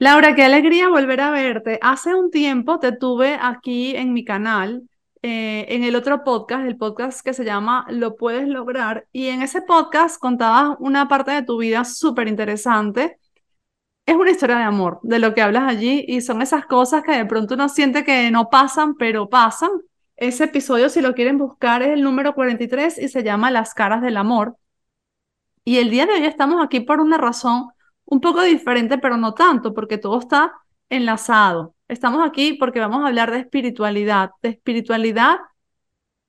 Laura, qué alegría volver a verte. Hace un tiempo te tuve aquí en mi canal, eh, en el otro podcast, el podcast que se llama Lo puedes lograr, y en ese podcast contabas una parte de tu vida súper interesante. Es una historia de amor, de lo que hablas allí, y son esas cosas que de pronto uno siente que no pasan, pero pasan. Ese episodio, si lo quieren buscar, es el número 43 y se llama Las caras del amor. Y el día de hoy estamos aquí por una razón un poco diferente, pero no tanto, porque todo está enlazado. Estamos aquí porque vamos a hablar de espiritualidad, de espiritualidad,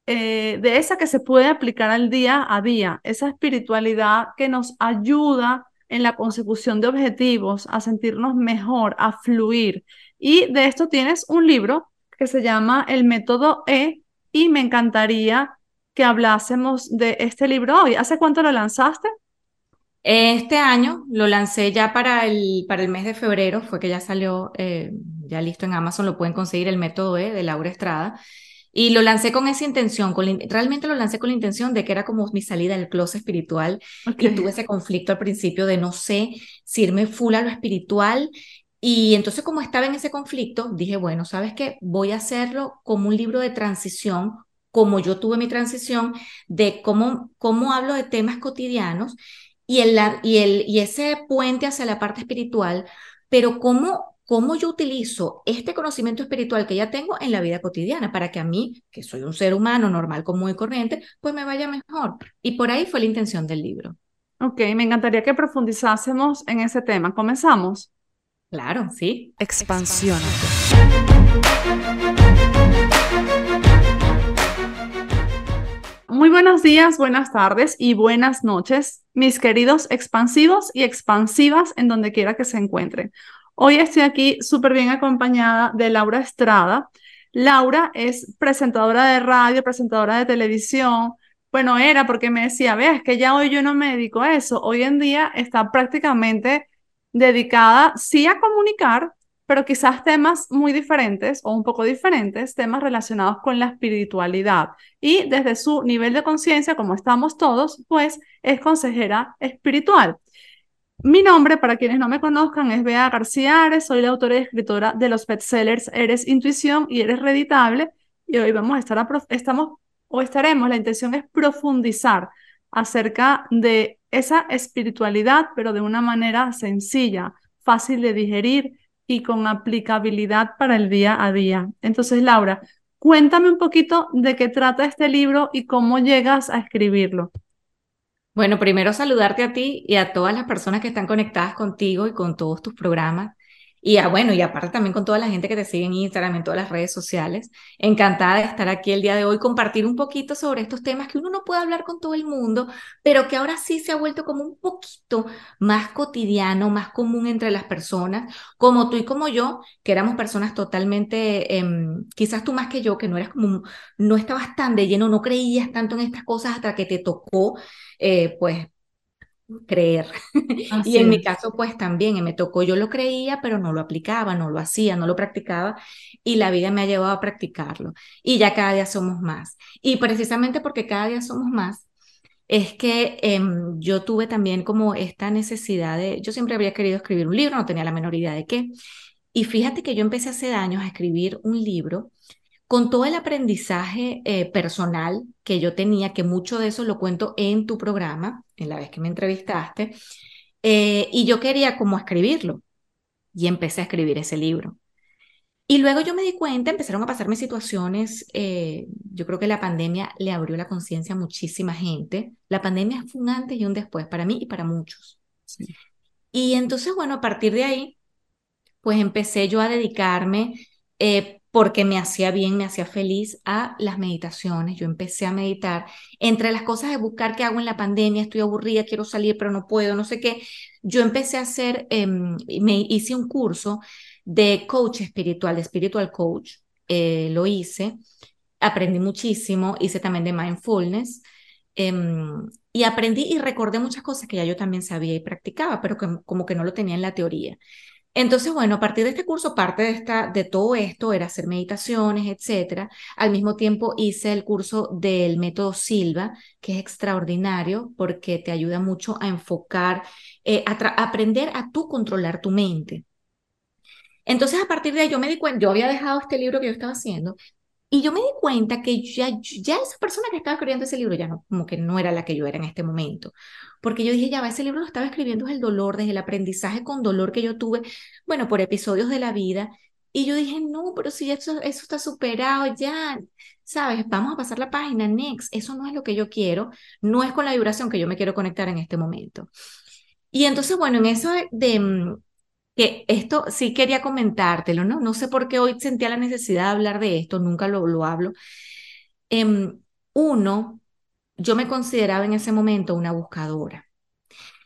eh, de esa que se puede aplicar al día a día, esa espiritualidad que nos ayuda en la consecución de objetivos, a sentirnos mejor, a fluir. Y de esto tienes un libro que se llama El Método E y me encantaría que hablásemos de este libro hoy. ¿Hace cuánto lo lanzaste? Este año lo lancé ya para el, para el mes de febrero, fue que ya salió eh, ya listo en Amazon, lo pueden conseguir el método E de Laura Estrada. Y lo lancé con esa intención, con realmente lo lancé con la intención de que era como mi salida del closet espiritual. Y tuve ese conflicto al principio de no sé si irme full a lo espiritual. Y entonces como estaba en ese conflicto, dije, bueno, ¿sabes qué? Voy a hacerlo como un libro de transición, como yo tuve mi transición, de cómo, cómo hablo de temas cotidianos y, el, y, el, y ese puente hacia la parte espiritual, pero cómo, cómo yo utilizo este conocimiento espiritual que ya tengo en la vida cotidiana para que a mí, que soy un ser humano normal, común y corriente, pues me vaya mejor. Y por ahí fue la intención del libro. Ok, me encantaría que profundizásemos en ese tema. ¿Comenzamos? Claro, sí. Expansión. Muy buenos días, buenas tardes y buenas noches, mis queridos expansivos y expansivas en donde quiera que se encuentren. Hoy estoy aquí súper bien acompañada de Laura Estrada. Laura es presentadora de radio, presentadora de televisión. Bueno, era porque me decía, veas que ya hoy yo no me dedico a eso. Hoy en día está prácticamente dedicada sí a comunicar, pero quizás temas muy diferentes o un poco diferentes, temas relacionados con la espiritualidad. Y desde su nivel de conciencia, como estamos todos, pues es consejera espiritual. Mi nombre, para quienes no me conozcan, es Bea García Ares, soy la autora y escritora de los bestsellers Eres Intuición y Eres Reditable. Y hoy vamos a estar, estamos o estaremos, la intención es profundizar acerca de esa espiritualidad, pero de una manera sencilla, fácil de digerir, y con aplicabilidad para el día a día. Entonces, Laura, cuéntame un poquito de qué trata este libro y cómo llegas a escribirlo. Bueno, primero saludarte a ti y a todas las personas que están conectadas contigo y con todos tus programas. Y a, bueno, y aparte también con toda la gente que te sigue en Instagram, en todas las redes sociales. Encantada de estar aquí el día de hoy, compartir un poquito sobre estos temas que uno no puede hablar con todo el mundo, pero que ahora sí se ha vuelto como un poquito más cotidiano, más común entre las personas, como tú y como yo, que éramos personas totalmente, em, quizás tú más que yo, que no eras como, no estabas tan de lleno, no creías tanto en estas cosas hasta que te tocó, eh, pues creer. y en mi caso, pues también me tocó, yo lo creía, pero no lo aplicaba, no lo hacía, no lo practicaba y la vida me ha llevado a practicarlo. Y ya cada día somos más. Y precisamente porque cada día somos más, es que em, yo tuve también como esta necesidad de, yo siempre había querido escribir un libro, no tenía la menor idea de qué. Y fíjate que yo empecé hace años a escribir un libro con todo el aprendizaje eh, personal que yo tenía, que mucho de eso lo cuento en tu programa, en la vez que me entrevistaste, eh, y yo quería como escribirlo, y empecé a escribir ese libro. Y luego yo me di cuenta, empezaron a pasarme situaciones, eh, yo creo que la pandemia le abrió la conciencia a muchísima gente. La pandemia fue un antes y un después para mí y para muchos. Y entonces, bueno, a partir de ahí, pues empecé yo a dedicarme porque me hacía bien, me hacía feliz a las meditaciones. Yo empecé a meditar. Entre las cosas de buscar qué hago en la pandemia, estoy aburrida, quiero salir, pero no puedo, no sé qué. Yo empecé a hacer, em, me hice un curso de coach espiritual, de spiritual coach. Eh, lo hice, aprendí muchísimo, hice también de mindfulness. Em, y aprendí y recordé muchas cosas que ya yo también sabía y practicaba, pero que, como que no lo tenía en la teoría. Entonces, bueno, a partir de este curso, parte de, esta, de todo esto era hacer meditaciones, etcétera. Al mismo tiempo hice el curso del método Silva, que es extraordinario porque te ayuda mucho a enfocar, eh, a aprender a tú controlar tu mente. Entonces, a partir de ahí, yo me di cuenta, yo había dejado este libro que yo estaba haciendo y yo me di cuenta que ya, ya esa persona que estaba escribiendo ese libro ya no, como que no era la que yo era en este momento. Porque yo dije, ya va, ese libro lo estaba escribiendo desde el dolor, desde el aprendizaje con dolor que yo tuve, bueno, por episodios de la vida. Y yo dije, no, pero si eso, eso está superado ya, ¿sabes? Vamos a pasar la página, next. Eso no es lo que yo quiero, no es con la vibración que yo me quiero conectar en este momento. Y entonces, bueno, en eso de, mm, que esto sí quería comentártelo, ¿no? No sé por qué hoy sentía la necesidad de hablar de esto, nunca lo, lo hablo. Em, uno, yo me consideraba en ese momento una buscadora.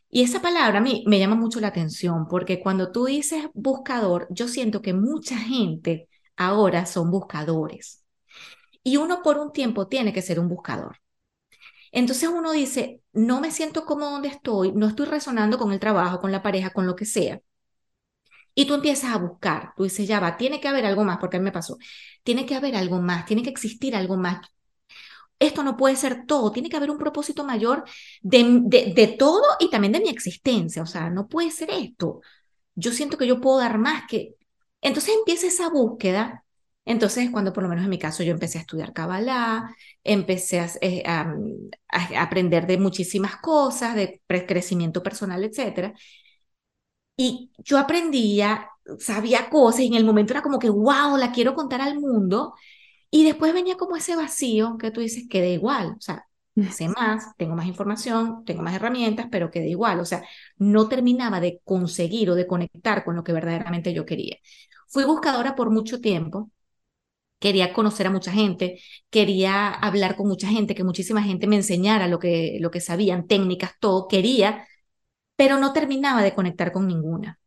Y esa palabra a mí me llama mucho la atención porque cuando tú dices buscador, yo siento que mucha gente ahora son buscadores. Y uno por un tiempo tiene que ser un buscador. Entonces uno dice, no me siento como donde estoy, no estoy resonando con el trabajo, con la pareja, con lo que sea. Y tú empiezas a buscar, tú dices, ya va, tiene que haber algo más, porque a mí me pasó, tiene que haber algo más, tiene que existir algo más. Esto no puede ser todo, tiene que haber un propósito mayor de, de, todo y también de mi existencia, o sea, no puede ser esto. Yo siento que yo puedo dar más que... Entonces empieza esa búsqueda entonces, cuando por lo menos en mi caso yo empecé a estudiar Kabbalah, empecé a, eh, a, aprender de muchísimas cosas, de crecimiento personal, etc. Y yo aprendía, sabía cosas y en el momento era como que, wow, la quiero contar al mundo. Y después venía como ese vacío que tú dices, que da igual, o sea, sé más, tengo más información, tengo más herramientas, pero queda igual, o sea, no terminaba de conseguir o de conectar con lo que verdaderamente yo quería. Fui buscadora por mucho tiempo, quería conocer a mucha gente, quería hablar con mucha gente, que muchísima gente me enseñara lo que, lo que sabían, técnicas, todo, quería, pero no terminaba de conectar con ninguna.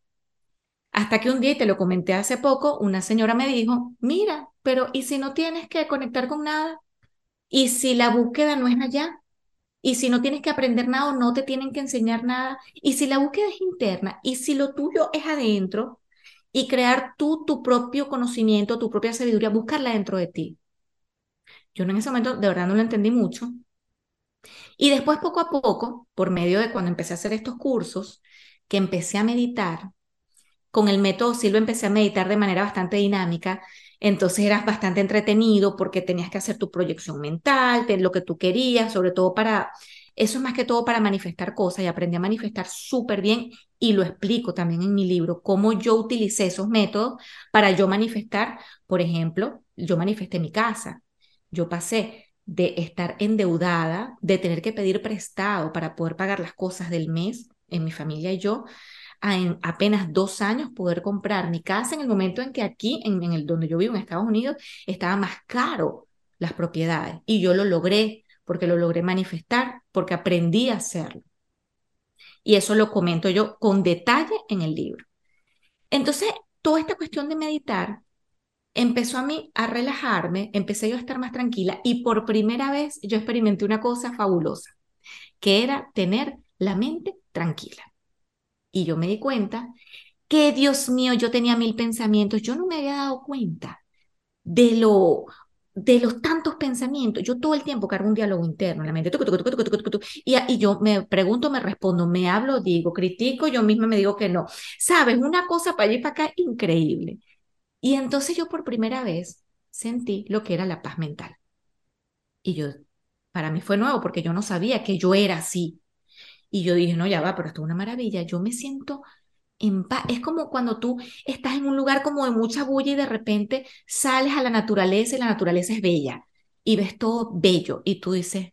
Hasta que un día, y te lo comenté hace poco, una señora me dijo, mira, pero ¿y si no tienes que conectar con nada? ¿Y si la búsqueda no es allá? ¿Y si no tienes que aprender nada o no te tienen que enseñar nada? ¿Y si la búsqueda es interna? ¿Y si lo tuyo es adentro? y crear tú tu propio conocimiento, tu propia sabiduría, buscarla dentro de ti. Yo en ese momento de verdad no lo entendí mucho. Y después poco a poco, por medio de cuando empecé a hacer estos cursos, que empecé a meditar, con el método Silva empecé a meditar de manera bastante dinámica, entonces eras bastante entretenido porque tenías que hacer tu proyección mental, lo que tú querías, sobre todo para eso es más que todo para manifestar cosas y aprendí a manifestar súper bien y lo explico también en mi libro, cómo yo utilicé esos métodos para yo manifestar, por ejemplo, yo manifesté mi casa, yo pasé de estar endeudada, de tener que pedir prestado para poder pagar las cosas del mes en mi familia y yo, a en apenas dos años poder comprar mi casa en el momento en que aquí, en, en el donde yo vivo, en Estados Unidos, estaba más caro las propiedades y yo lo logré porque lo logré manifestar, porque aprendí a hacerlo. Y eso lo comento yo con detalle en el libro. Entonces, toda esta cuestión de meditar empezó a mí a relajarme, empecé yo a estar más tranquila y por primera vez yo experimenté una cosa fabulosa, que era tener la mente tranquila. Y yo me di cuenta que, Dios mío, yo tenía mil pensamientos, yo no me había dado cuenta de lo de los tantos pensamientos, yo todo el tiempo cargo un diálogo interno en la mente, y, y yo me pregunto, me respondo, me hablo, digo, critico, yo misma me digo que no. Sabes, una cosa para allá y para acá increíble. Y entonces yo por primera vez sentí lo que era la paz mental. Y yo, para mí fue nuevo porque yo no sabía que yo era así. Y yo dije, no, ya va, pero esto es una maravilla. Yo me siento es como cuando tú estás en un lugar como de mucha bulla y de repente sales a la naturaleza y la naturaleza es bella y ves todo bello y tú dices,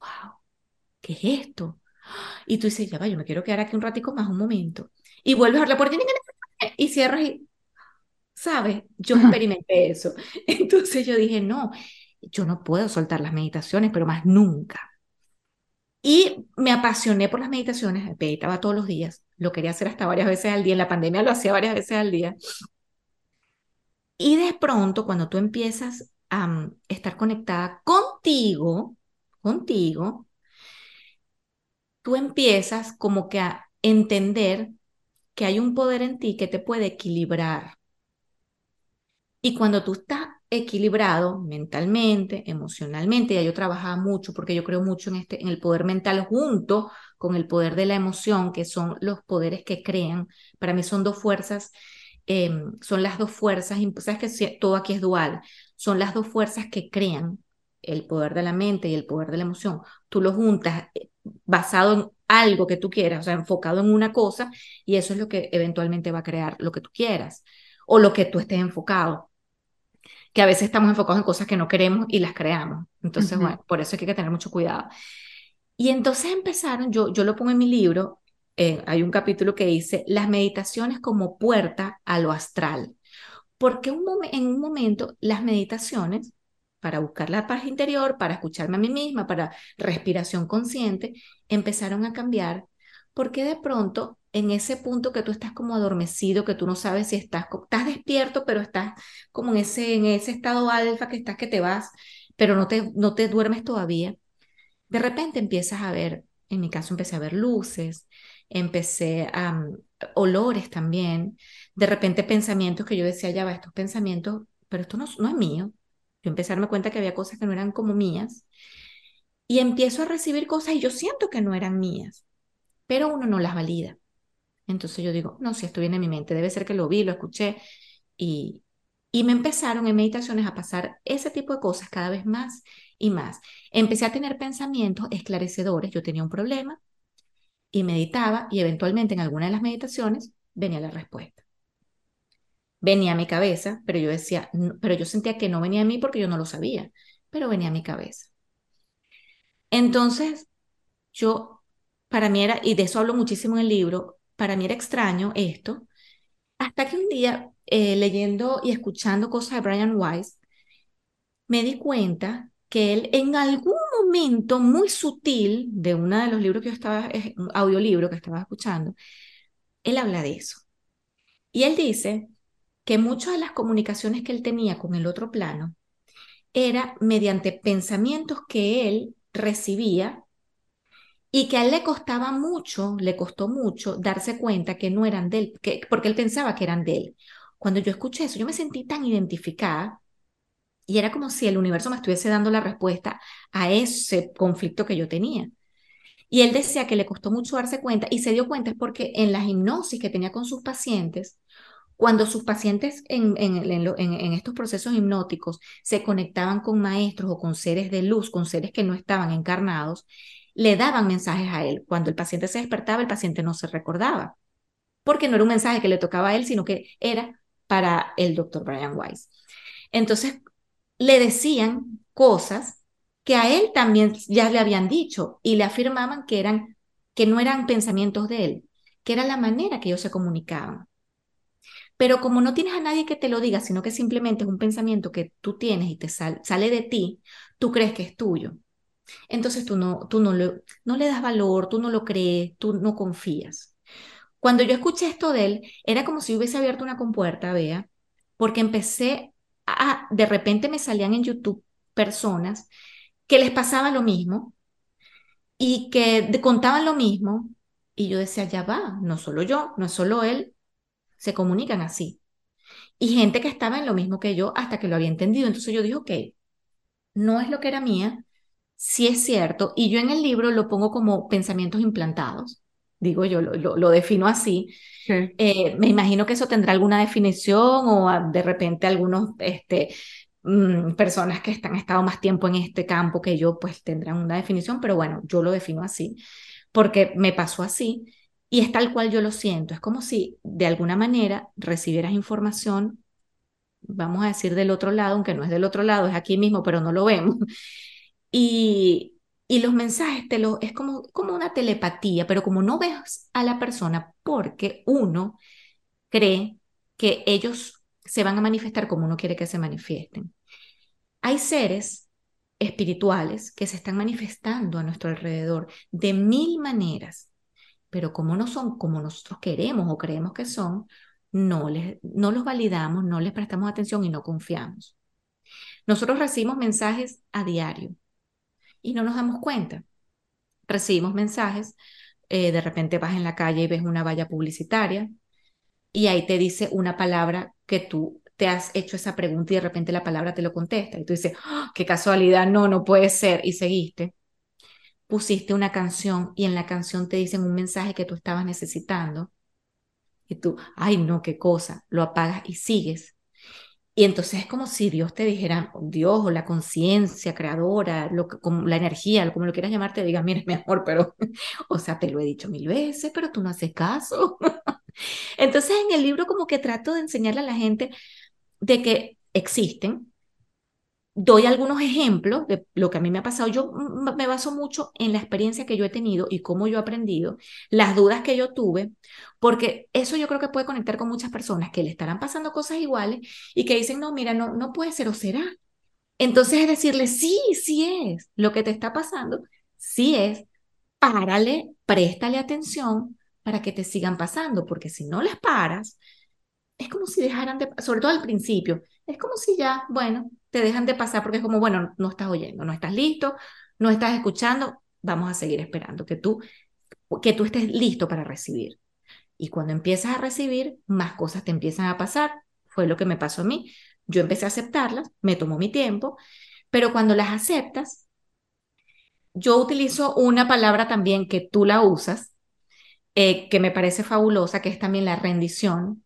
wow, ¿qué es esto? Y tú dices, ya va, yo me quiero quedar aquí un ratico más, un momento. Y vuelves a la puerta y cierras y, ¿sabes? Yo experimenté eso. Entonces yo dije, no, yo no puedo soltar las meditaciones, pero más nunca. Y me apasioné por las meditaciones, meditaba todos los días, lo quería hacer hasta varias veces al día, en la pandemia lo hacía varias veces al día. Y de pronto, cuando tú empiezas a mm, estar conectada contigo, contigo, tú empiezas como que a entender que hay un poder en ti que te puede equilibrar. Y cuando tú estás equilibrado mentalmente, emocionalmente. Ya yo trabajaba mucho porque yo creo mucho en, este, en el poder mental junto con el poder de la emoción, que son los poderes que crean. Para mí son dos fuerzas em, son las dos fuerzas, sabes que todo aquí es dual, son las dos fuerzas que crean el poder de la mente y el poder de la emoción. Tú lo juntas eh, basado en algo que tú quieras, o sea, enfocado en una cosa, y eso es lo que eventualmente va a crear lo que tú quieras o lo que tú estés enfocado. Que a veces estamos enfocados en cosas que no queremos y las creamos. Entonces, bueno, por eso hay que tener mucho cuidado. Y entonces empezaron, yo, yo lo pongo en mi libro, eh, hay un capítulo que dice las meditaciones como puerta a lo astral. Porque un en un momento las meditaciones, para buscar la paz interior, para escucharme a mí misma, para respiración consciente, empezaron a cambiar porque de pronto en ese punto que tú estás como adormecido, que tú no sabes si estás, estás despierto, pero estás como en ese, en ese estado alfa que estás que te vas, pero no te, no te duermes todavía, de repente empiezas a ver, en mi caso empecé a ver luces, empecé a mm, olores también, de repente pensamientos que yo decía, ya va, estos pensamientos, pero esto no, no es mío. Yo empecé a darme cuenta que había cosas que no eran como mías y empiezo a recibir cosas y yo siento que no eran mías, pero uno no las valida. Entonces yo digo, no, si esto viene en mi mente, debe ser que lo vi, lo escuché y, y me empezaron en meditaciones a pasar ese tipo de cosas cada vez más y más. Empecé a tener pensamientos esclarecedores. Yo tenía un problema y meditaba y eventualmente en alguna de las meditaciones venía la respuesta. Venía a mi cabeza, pero yo decía, pero yo sentía que no venía a mí porque yo no lo sabía, pero venía a mi cabeza. Entonces, yo, para mí era, y de eso hablo muchísimo en el libro, para mí era extraño esto, hasta que un día, eh, leyendo y escuchando cosas de Brian Weiss, me di cuenta que él en algún momento muy sutil de uno de los libros que yo estaba, audiolibro que estaba escuchando, él habla de eso. Y él dice que muchas de las comunicaciones que él tenía con el otro plano era mediante pensamientos que él recibía y que a él le costaba mucho, le costó mucho darse cuenta que no eran de él, que, porque él pensaba que eran de él. Cuando yo escuché eso, yo me sentí tan identificada y era como si el universo me estuviese dando la respuesta a ese conflicto que yo tenía. Y él decía que le costó mucho darse cuenta y se dio cuenta es porque en la hipnosis que tenía con sus pacientes, cuando sus pacientes en, en, estos procesos hipnóticos se conectaban con maestros o con seres de luz, con seres que no estaban encarnados, le daban mensajes a él. Cuando el paciente se despertaba, el paciente no se recordaba, porque no era un mensaje que le tocaba a él, sino que era para el doctor Brian Weiss. Entonces, le decían cosas que a él también ya le habían dicho y le afirmaban que eran que no eran pensamientos de él, que era la manera que ellos se comunicaban. Pero como no tienes a nadie que te lo diga, sino que simplemente es un pensamiento que tú tienes y te sale de ti, tú crees que es tuyo. Entonces tú no, tú no, le, no le das valor, tú no lo crees, tú no confías. Cuando yo escuché esto de él, era como si hubiese abierto una compuerta, vea, porque empecé a, de repente me salían en YouTube personas que les pasaba lo mismo y que contaban lo mismo y yo decía, ya va, no solo yo, no solo él, se comunican así. Y gente que estaba en lo mismo que yo hasta que lo había entendido. Entonces yo dije, ok, no es lo que era mía, sí es cierto, y yo en el libro lo pongo como pensamientos implantados, digo yo, lo, defino así. Eh, me imagino que eso tendrá alguna definición o de repente algunos este, mm, personas que están, han estado más tiempo en este campo que yo, pues tendrán una definición, pero bueno, yo lo defino así, porque me pasó así y es tal cual yo lo siento. Es como si de alguna manera recibieras información, vamos a decir del otro lado, aunque no es del otro lado, es aquí mismo, pero no lo vemos. Y, y los mensajes te lo, es como, como una telepatía, pero como no ves a la persona porque uno cree que ellos se van a manifestar como uno quiere que se manifiesten. Hay seres espirituales que se están manifestando a nuestro alrededor de mil maneras, pero como no son como nosotros queremos o creemos que son, no, les, no los validamos, no les prestamos atención y no confiamos. Nosotros recibimos mensajes a diario y no nos damos cuenta. Recibimos mensajes, eh, de repente vas en la calle y ves una valla publicitaria y ahí te dice una palabra que tú te has hecho esa pregunta y de repente la palabra te lo contesta y tú dices, ¡Ah, qué casualidad, no, no puede ser y seguiste. Pusiste una canción y en la canción te dicen un mensaje que tú estabas necesitando Y tú, ay, no, qué cosa, lo apagas y sigues. Y entonces es como si Dios te dijera, Dios o la conciencia creadora, lo que, como la energía, como lo quieras llamar, te diga, mire, mi amor, pero, o sea, te lo he dicho mil veces, pero tú no haces caso. Entonces en el libro como que trato de enseñarle a la gente de que existen, doy algunos ejemplos de lo que a mí me ha pasado. Yo me baso mucho en la experiencia que yo he tenido y cómo yo he aprendido, las dudas que yo tuve, porque eso yo creo que puede conectar con muchas personas que le estarán pasando cosas iguales y que dicen, no, mira, no, no puede ser o será. Entonces es decirle, sí, sí es, lo que te está pasando, sí es, párale, préstale atención para que te sigan pasando, porque si no les paras, es como si dejaran de, sobre todo al principio, es como si ya, bueno, te dejan de pasar porque es como, bueno, no estás oyendo, no estás listo, no estás escuchando, vamos a seguir esperando que tú, que tú estés listo para recibir. Y cuando empiezas a recibir, más cosas te empiezan a pasar. Fue lo que me pasó a mí. Yo empecé a aceptarlas, me tomó mi tiempo, pero cuando las aceptas, yo utilizo una palabra también que tú la usas, eh, que me parece fabulosa, que es también la rendición,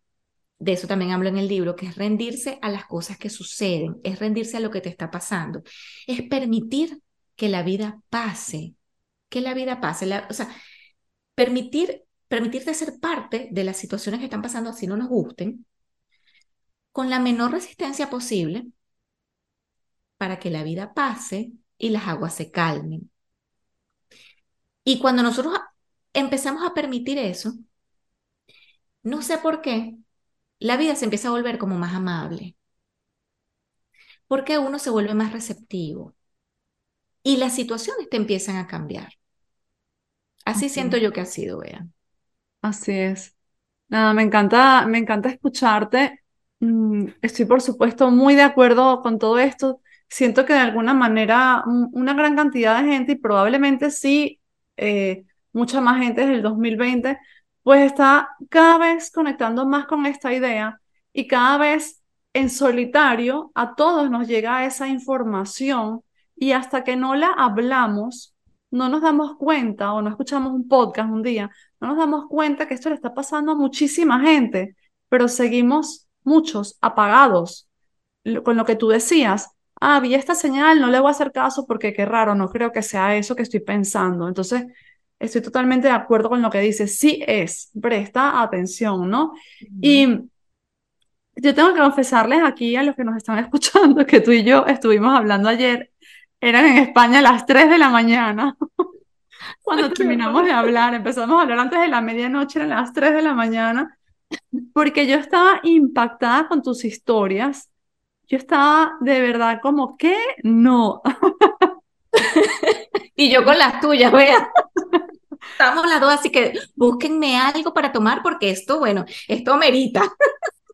de eso también hablo en el libro, que es rendirse a las cosas que suceden, es rendirse a lo que te está pasando, es permitir que la vida pase, que la vida pase, o sea, permitir, permitirte ser parte de las situaciones que están pasando así no nos gusten, con la menor resistencia posible, para que la vida pase y las aguas se calmen. Y cuando nosotros empezamos a permitir eso, no sé por qué, la vida se empieza a volver como más amable. Porque uno se vuelve más receptivo. Y las situaciones te empiezan a cambiar. Así siento yo que ha sido, vean. Así es. Nada, me encanta, me encanta escucharte. Mm, estoy, por supuesto, muy de acuerdo con todo esto. Siento que de alguna manera una gran cantidad de gente, y probablemente sí, eh, mucha más gente desde el 2020, pues está cada vez conectando más con esta idea y cada vez en solitario a todos nos llega esa información y hasta que no la hablamos, no nos damos cuenta o no escuchamos un podcast un día, no nos damos cuenta que esto le está pasando a muchísima gente, pero seguimos muchos apagados con lo que tú decías. Ah, vi esta señal, no le voy a hacer caso porque qué raro, no creo que sea eso que estoy pensando. Entonces, Estoy totalmente de acuerdo con lo que dice. Sí es, presta atención, ¿no? Y yo tengo que confesarles aquí a los que nos están escuchando que tú y yo estuvimos hablando ayer, eran en España a las 3 de la mañana. Cuando terminamos de hablar, empezamos a hablar antes de la medianoche, eran las 3 de la mañana, porque yo estaba impactada con tus historias. Yo estaba de verdad como que no. y yo con las tuyas, vea. Estamos las dos, así que búsquenme algo para tomar porque esto, bueno, esto merita.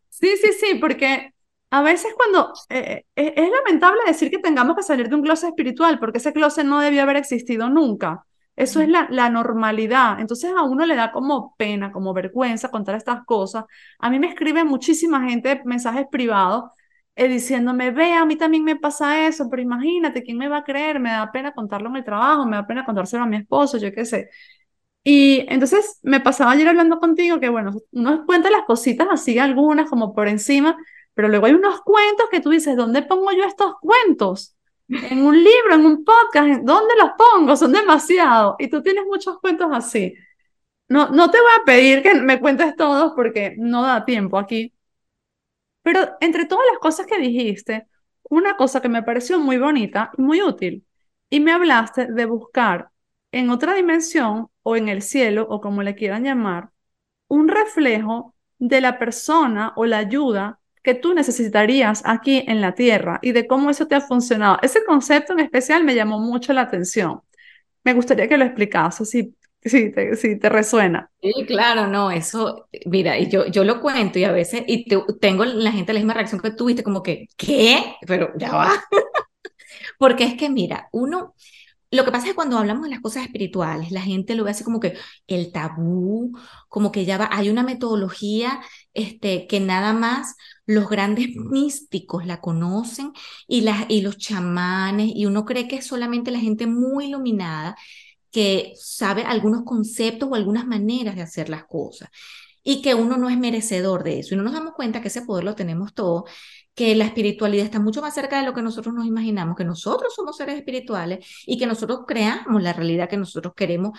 Sí, sí, sí, porque a veces cuando eh, eh, es lamentable decir que tengamos que salir de un closet espiritual, porque ese closet no debió haber existido nunca. Eso es la, la normalidad. Entonces a uno le da como pena, como vergüenza contar estas cosas. A mí me escribe muchísima gente mensajes privados eh, diciéndome, ve, a mí también me pasa eso, pero imagínate, ¿quién me va a creer? Me da pena contarlo en el trabajo, me da pena contárselo a mi esposo, yo qué sé. Y entonces me pasaba ayer hablando contigo que, bueno, uno cuenta las cositas así, algunas como por encima, pero luego hay unos cuentos que tú dices, ¿dónde pongo yo estos cuentos? En un libro, en un podcast, ¿dónde los pongo? Son demasiados. Y tú tienes muchos cuentos así. No, no te voy a pedir que me cuentes todos porque no da tiempo aquí, pero entre todas las cosas que dijiste, una cosa que me pareció muy bonita y muy útil, y me hablaste de buscar en otra dimensión o en el cielo o como le quieran llamar, un reflejo de la persona o la ayuda que tú necesitarías aquí en la tierra y de cómo eso te ha funcionado. Ese concepto en especial me llamó mucho la atención. Me gustaría que lo explicases, si sí te, sí te resuena. Sí, claro, no, eso, mira, y yo, yo lo cuento y a veces, y tengo la gente la misma reacción que tuviste, como que, ¿qué? Pero ya va. Porque es que, mira, uno, lo que pasa es que cuando hablamos de las cosas espirituales, la gente lo ve así como que el tabú, como que ya va, hay una metodología este, que nada más los grandes místicos la conocen y, las, y los chamanes, y uno cree que es solamente la gente muy iluminada que sabe algunos conceptos o algunas maneras de hacer las cosas. y que uno no es merecedor de eso. Y no nos damos cuenta que ese poder lo tenemos todo, que la espiritualidad está mucho más cerca de lo que nosotros nos imaginamos, que nosotros somos seres espirituales y que nosotros creamos la realidad que nosotros queremos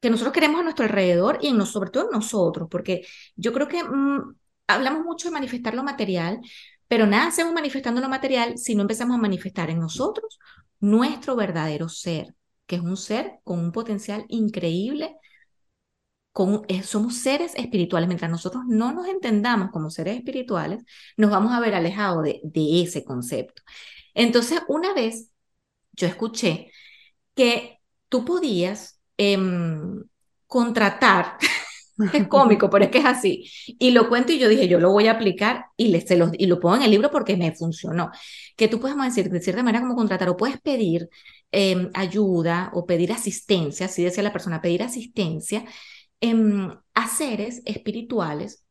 que nosotros queremos a nuestro alrededor y sobre todo nosotros, porque yo creo que mm, hablamos mucho de manifestar lo material, pero nada hacemos manifestando lo material si no empezamos a manifestar en nosotros nuestro verdadero ser, que es un ser con un potencial increíble. Con, eh, somos seres espirituales. Mientras nosotros no nos entendamos como seres espirituales, nos vamos a ver alejados de, ese concepto. Entonces, una vez yo escuché que tú podías em, contratar es cómico, pero es que es así. Y lo cuento y yo dije, yo lo voy a aplicar y, le, se lo, y lo pongo en el libro porque me funcionó. Que tú puedes decir, de cierta manera, como contratar o puedes pedir em, ayuda o pedir asistencia, así decía la persona, pedir asistencia em, a seres espirituales,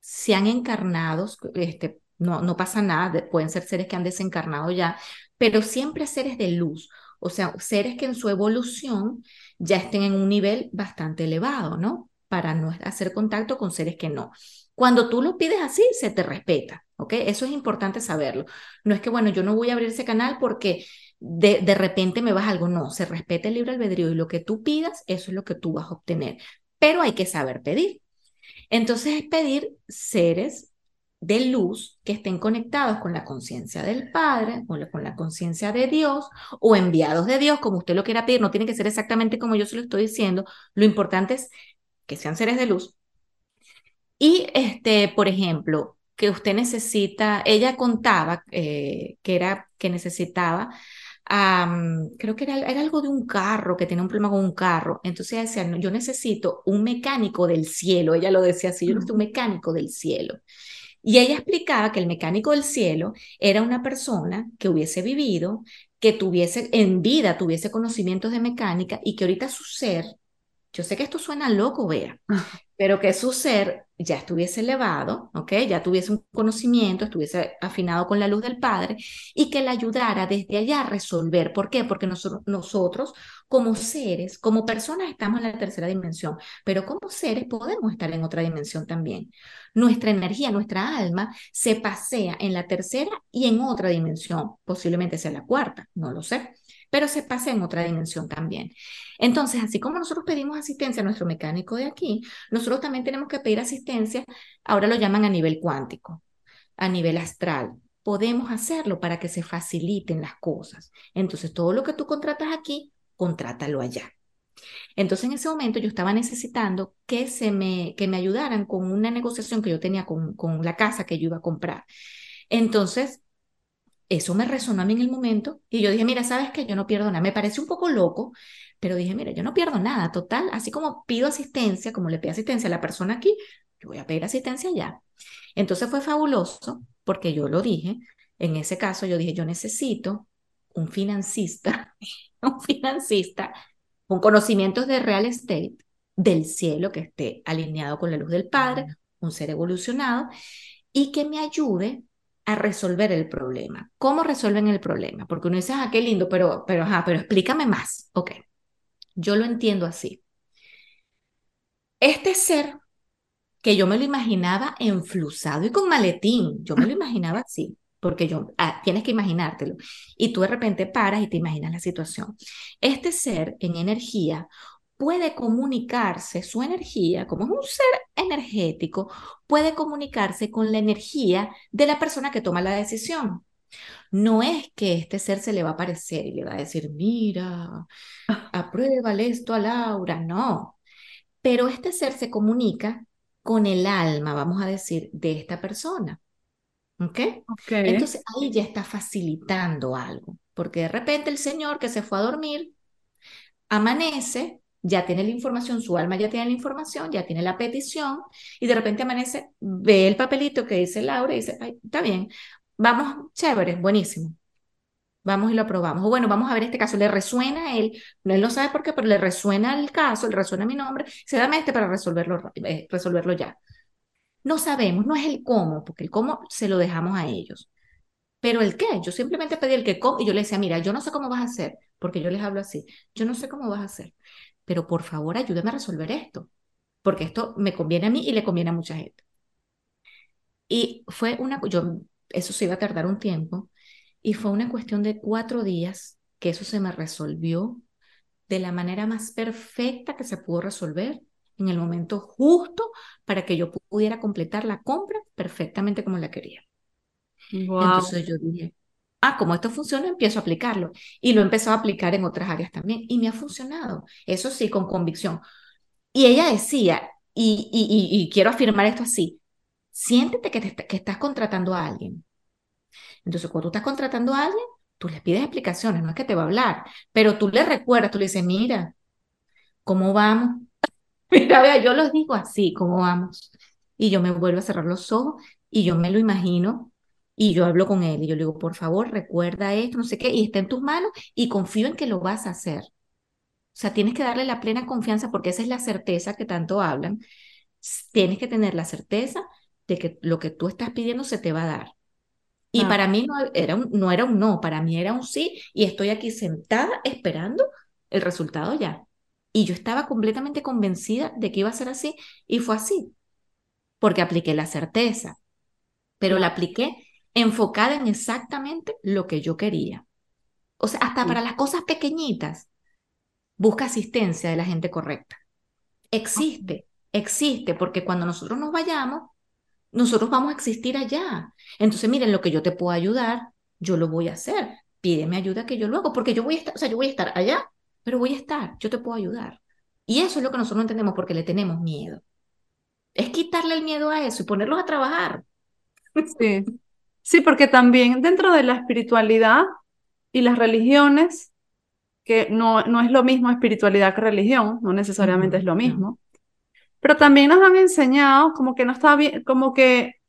sean encarnados, este, no, no pasa nada, pueden ser seres que han desencarnado ya, pero siempre seres de luz, o sea, seres que en su evolución ya estén en un nivel bastante elevado, ¿no? para no hacer contacto con seres que no. Cuando tú lo pides así, se te respeta, ¿ok? Eso es importante saberlo. No es que, bueno, yo no voy a abrir ese canal porque de, de repente me vas algo, no, se respeta el libre albedrío y lo que tú pidas, eso es lo que tú vas a obtener. Pero hay que saber pedir. Entonces es pedir seres de luz que estén conectados con la conciencia del Padre, o con la conciencia de Dios, o enviados de Dios, como usted lo quiera pedir, no tiene que ser exactamente como yo se lo estoy diciendo, lo importante es que sean seres de luz. Y, este, por ejemplo, que usted necesita, ella contaba eh, que era que necesitaba, creo que era, era, algo de un carro, que tenía un problema con un carro. Entonces ella decía, yo necesito un mecánico del cielo. Ella lo decía así, yo necesito un mecánico del cielo. Y ella explicaba que el mecánico del cielo era una persona que hubiese vivido, que tuviese en vida, tuviese conocimientos de mecánica y que ahorita su ser yo sé que esto suena loco, vea, pero que su ser ya estuviese elevado, ¿ok? Ya tuviese un conocimiento, estuviese afinado con la luz del Padre y que le ayudara desde allá a resolver. ¿Por qué? Porque nosotros, nosotros como seres, como personas estamos en la tercera dimensión, pero como seres podemos estar en otra dimensión también. Nuestra energía, nuestra alma se pasea en la tercera y en otra dimensión, posiblemente sea la cuarta, no lo sé pero se pasa en otra dimensión también. Entonces, así como nosotros pedimos asistencia a nuestro mecánico de aquí, nosotros también tenemos que pedir asistencia, ahora lo llaman a nivel cuántico, a nivel astral. Podemos hacerlo para que se faciliten las cosas. Entonces, todo lo que tú contratas aquí, contrátalo allá. Entonces, en ese momento yo estaba necesitando que, se me, que me ayudaran con una negociación que yo tenía con, con la casa que yo iba a comprar. Entonces, eso me resonó a mí en el momento y yo dije, mira, sabes que yo no pierdo nada. Me parece un poco loco, pero dije, mira, yo no pierdo nada, total. Así como pido asistencia, como le pido asistencia a la persona aquí, yo voy a pedir asistencia allá. Entonces fue fabuloso porque yo lo dije. En ese caso, yo dije, yo necesito un financista, un financista con conocimientos de real estate del cielo que esté alineado con la luz del Padre, un ser evolucionado y que me ayude a resolver el problema. ¿Cómo resuelven el problema? Porque uno dice, ah, qué lindo, pero, pero, ajá, pero explícame más. Ok, yo lo entiendo así. Este ser que yo me lo imaginaba enflusado y con maletín, yo me lo imaginaba así, porque yo, ah, tienes que imaginártelo. Y tú de repente paras y te imaginas la situación. Este ser en energía puede comunicarse, su energía, como es un ser energético, puede comunicarse con la energía de la persona que toma la decisión. No es que este ser se le va a aparecer y le va a decir, mira, apruébale esto a Laura, no. Pero este ser se comunica con el alma, vamos a decir, de esta persona. ¿Ok? okay. Entonces ahí ya está facilitando algo, porque de repente el señor que se fue a dormir amanece ya tiene la información, su alma ya tiene la información, ya tiene la petición, y de repente amanece, ve el papelito que dice Laura y dice, Ay, está bien, vamos, chévere, buenísimo. Vamos y lo aprobamos. O bueno, vamos a ver este caso. Le resuena a él, no él no sabe por qué, pero le resuena el caso, le resuena mi nombre, se dame este para resolverlo, eh, resolverlo ya. No sabemos, no es el cómo, porque el cómo se lo dejamos a ellos. Pero el qué, yo simplemente pedí el qué cómo y yo le decía, mira, yo no sé cómo vas a hacer, porque yo les hablo así, yo no sé cómo vas a hacer pero por favor ayúdame a resolver esto. porque esto me conviene a mí y le conviene a mucha gente. Y fue una, yo, eso se iba a tardar un tiempo, y fue una cuestión de cuatro días que eso se me resolvió de la manera más perfecta que se pudo resolver en el momento justo para que yo pudiera completar la compra perfectamente como la quería. Entonces yo dije, ah, como esto funciona, empiezo a aplicarlo. Y lo he empezado a aplicar en otras áreas también. Y me ha funcionado. Eso sí, con convicción. Y ella decía, y, quiero afirmar esto así, siéntete que, que estás contratando a alguien. Entonces, cuando tú estás contratando a alguien, tú le pides explicaciones, no es que te va a hablar, pero tú le recuerdas, tú le dices, mira, ¿cómo vamos? Mira, vea, yo los digo así, ¿cómo vamos? Y yo me vuelvo a cerrar los ojos y yo me lo imagino y yo hablo con él y yo le digo, por favor, recuerda esto, no sé qué, y está en tus manos y confío en que lo vas a hacer. O sea, tienes que darle la plena confianza porque esa es la certeza que tanto hablan. Tienes que tener la certeza de que lo que tú estás pidiendo se te va a dar. Y para mí no era, un, no era un no, para mí era un sí y estoy aquí sentada esperando el resultado ya. Y yo estaba completamente convencida de que iba a ser así y fue así, porque apliqué la certeza, pero la apliqué enfocada en exactamente lo que yo quería. O sea, hasta para las cosas pequeñitas, busca asistencia de la gente correcta. Existe, existe, porque cuando nosotros nos vayamos, nosotros vamos a existir allá. Entonces, miren, lo que yo te puedo ayudar, yo lo voy a hacer. Pídeme ayuda que yo lo hago, porque yo voy a estar, o sea, yo voy a estar allá, pero voy a estar, yo te puedo ayudar. Y eso es lo que nosotros no entendemos porque le tenemos miedo. Es quitarle el miedo a eso y ponerlos a trabajar. Sí. Sí, porque también dentro de la espiritualidad y las religiones, que no, no es lo mismo espiritualidad que religión, no necesariamente es lo mismo, pero también nos han enseñado como que no está bien, como que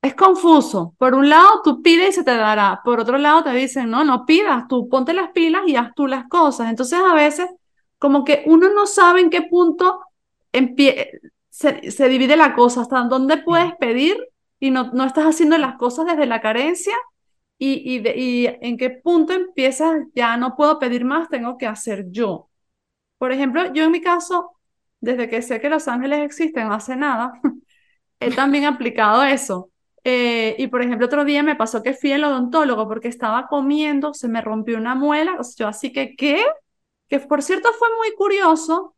es confuso. Por un lado, tú pides y se te dará. Por otro lado, te dicen, no, no pidas, tú ponte las pilas y haz tú las cosas. Entonces, a veces, como que uno no sabe en qué punto se, se divide la cosa, hasta dónde puedes pedir y no, no estás haciendo las cosas desde la carencia y, y, en qué punto empiezas, ya no puedo pedir más, tengo que hacer yo. Por ejemplo, yo en mi caso, desde que sé que los ángeles existen hace nada, he también aplicado eso. Eh, y por ejemplo, otro día me pasó que fui al odontólogo porque estaba comiendo, se me rompió una muela, yo así que, ¿qué? Que por cierto fue muy curioso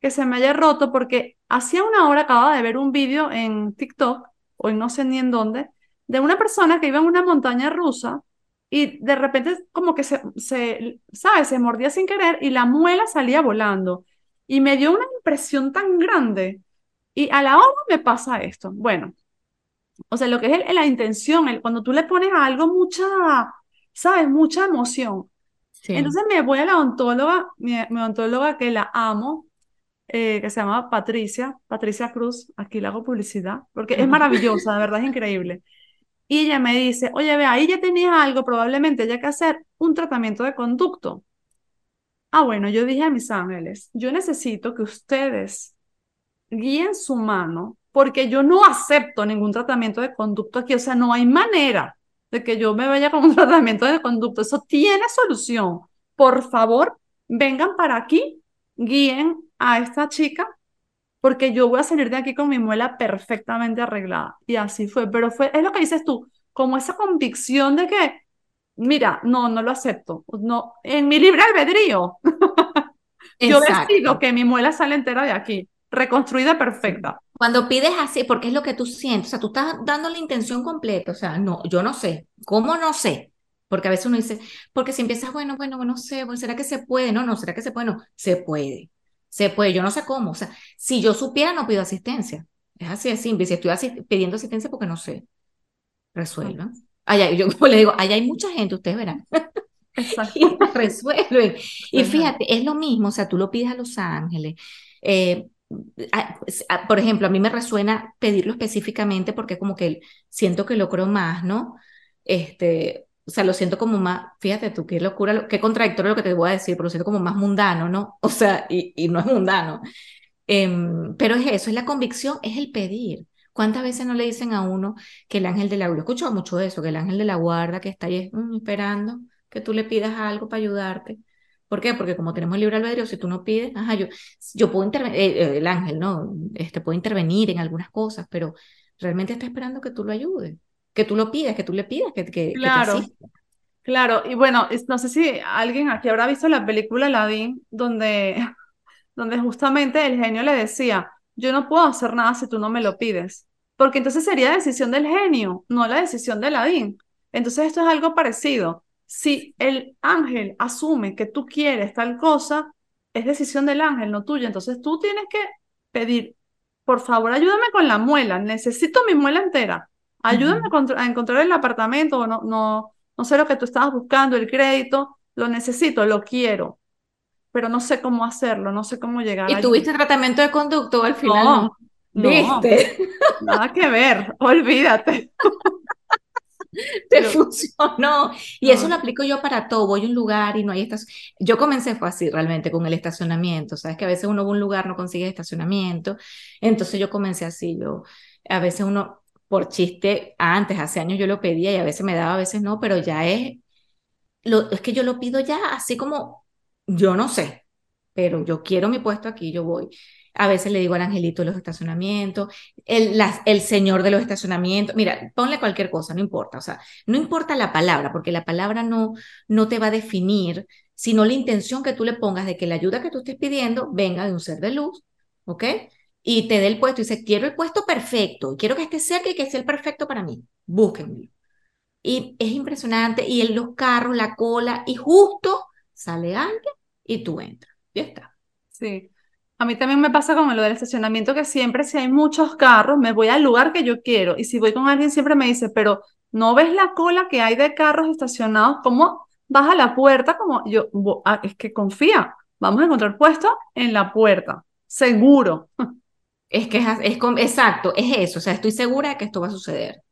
que se me haya roto porque hacía una hora acababa de ver un vídeo en TikTok hoy no sé ni en dónde, de una persona que iba en una montaña rusa y de repente como que se, se, ¿sabes? Se mordía sin querer y la muela salía volando. Y me dio una impresión tan grande. Y a la hora me pasa esto. Bueno, o sea, lo que es la intención, el, cuando tú le pones a algo mucha, ¿sabes? Mucha emoción. Entonces me voy a la odontóloga, mi, mi odontóloga que la amo, eh, que se llama Patricia, Patricia Cruz, aquí le hago publicidad, porque es maravillosa, de verdad es increíble. Y ella me dice, oye, ve, ahí ya tenía algo, probablemente haya que hacer un tratamiento de conducto. Ah, bueno, yo dije a mis ángeles, yo necesito que ustedes guíen su mano, porque yo no acepto ningún tratamiento de conducto aquí, o sea, no hay manera de que yo me vaya con un tratamiento de conducto, eso tiene solución. Por favor, vengan para aquí, guíen a esta chica porque yo voy a salir de aquí con mi muela perfectamente arreglada. Y así fue, pero fue, es lo que dices tú, como esa convicción de que, mira, no, no lo acepto, no, en mi libre albedrío. yo decido que mi muela sale entera de aquí, reconstruida perfecta. Cuando pides así, porque es lo que tú sientes, o sea, tú estás dando la intención completa, o sea, no, yo no sé, ¿cómo no sé? Porque a veces uno dice, porque si empiezas, bueno, bueno, bueno, no sé, ¿será que se puede? No, no, ¿será que se puede? No, se puede. Se puede, yo no sé cómo. O sea, si yo supiera, no pido asistencia. Es así de simple. Si estoy pidiendo asistencia porque no sé, resuelvan. Allá, yo le digo, allá hay mucha gente, ustedes verán. y resuelven. Y fíjate, es lo mismo, o sea, tú lo pides a Los Ángeles. Eh, por ejemplo, a mí me resuena pedirlo específicamente porque como que siento que lo creo más, ¿no? Este, o sea, lo siento como más, fíjate tú, qué locura, qué contradictorio lo que te voy a decir, pero lo siento como más mundano, ¿no? O sea, y, no es mundano. Em, pero es eso, es la convicción, es el pedir. ¿Cuántas veces no le dicen a uno que el ángel de la guarda, he escuchado mucho eso, que el ángel de la guarda que está ahí mm, esperando que tú le pidas algo para ayudarte? ¿Por qué? Porque como tenemos libre albedrío, si tú no pides, ajá, yo, yo puedo intervenir, eh, eh, el ángel, ¿no? Este puede intervenir en algunas cosas, pero realmente está esperando que tú lo ayudes, que tú lo pidas, que tú le pidas, que, que, claro. que te Claro, y bueno, no sé si alguien aquí habrá visto la película Aladdin, donde, donde justamente el genio le decía, yo no puedo hacer nada si tú no me lo pides, porque entonces sería decisión del genio, no la decisión de Aladdin. Entonces esto es algo parecido. Si el ángel asume que tú quieres tal cosa, es decisión del ángel, no tuya. Entonces tú tienes que pedir, por favor, ayúdame con la muela, necesito mi muela entera. Ayúdame a, encontrar el apartamento, no, no, no sé lo que tú estabas buscando, el crédito, lo necesito, lo quiero, pero no sé cómo hacerlo, no sé cómo llegar. ¿Y tuviste tratamiento de conducto al final? No, ¿Viste? nada que ver, olvídate. Te funcionó. Y eso lo aplico yo para todo. Voy a un lugar y no hay estacionamiento. Yo comencé fue así realmente con el estacionamiento. Sabes que a veces uno va a un lugar, no consigue estacionamiento. Entonces yo comencé así. Yo, a veces uno, por chiste, antes, hace años yo lo pedía y a veces me daba, a veces no, pero ya es, lo, es que yo lo pido ya así como, yo no sé, pero yo quiero mi puesto aquí, yo voy. A veces le digo al angelito los estacionamientos, el, el señor de los estacionamientos, mira, ponle cualquier cosa, no importa, o sea, no importa la palabra, porque la palabra no, no te va a definir, sino la intención que tú le pongas de que la ayuda que tú estés pidiendo venga de un ser de luz, ¿ok? Y te dé el puesto y dice, quiero el puesto perfecto, quiero que esté cerca y que sea el perfecto para mí, búsquenlo. Y es impresionante, y en los carros, la cola, y justo sale alguien y tú entras. Ya está. Sí. A mí también me pasa con lo del estacionamiento, que siempre si hay muchos carros, me voy al lugar que yo quiero. Y si voy con alguien, siempre me dice, pero ¿no ves la cola que hay de carros estacionados? ¿Cómo vas a la puerta? Como yo, ah, es que confía, vamos a encontrar puesto en la puerta, seguro. Es que es, es, exacto, es eso, o sea, estoy segura de que esto va a suceder.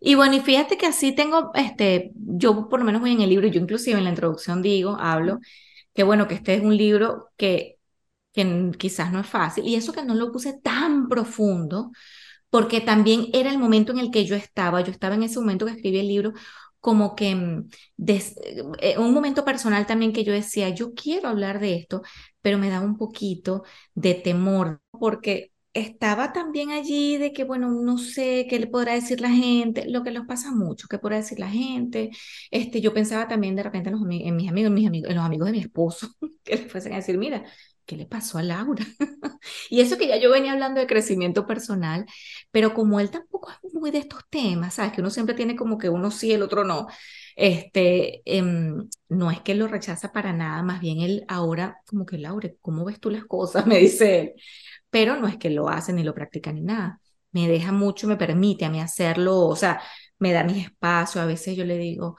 Y bueno, y fíjate que así tengo, este, yo por lo menos voy en el libro, yo inclusive en la introducción digo, hablo, que bueno, que este es un libro que, que quizás no es fácil, y eso que no lo puse tan profundo, porque también era el momento en el que yo estaba, yo estaba en ese momento que escribí el libro, como que mm, eh, un momento personal también que yo decía, yo quiero hablar de esto, pero me da un poquito de temor, porque estaba también allí de que, bueno, no sé qué le podrá decir la gente, lo que nos pasa mucho, qué podrá decir la gente. Este, yo pensaba también de repente en, mis amigos, en, mis amigos, en los amigos de mi esposo, que le fuesen a decir, mira, ¿qué le pasó a Laura? y eso que ya yo venía hablando de crecimiento personal, pero como él tampoco es muy de estos temas, ¿sabes? Que uno siempre tiene como que uno sí, el otro no. Este, em, no es que lo rechaza para nada, más bien él ahora, como que Laura, ¿cómo ves tú las cosas? Me dice él pero no es que lo hace ni lo practica ni nada. Me deja mucho, me permite a mí hacerlo, o sea, me da mi espacio. A veces yo le digo,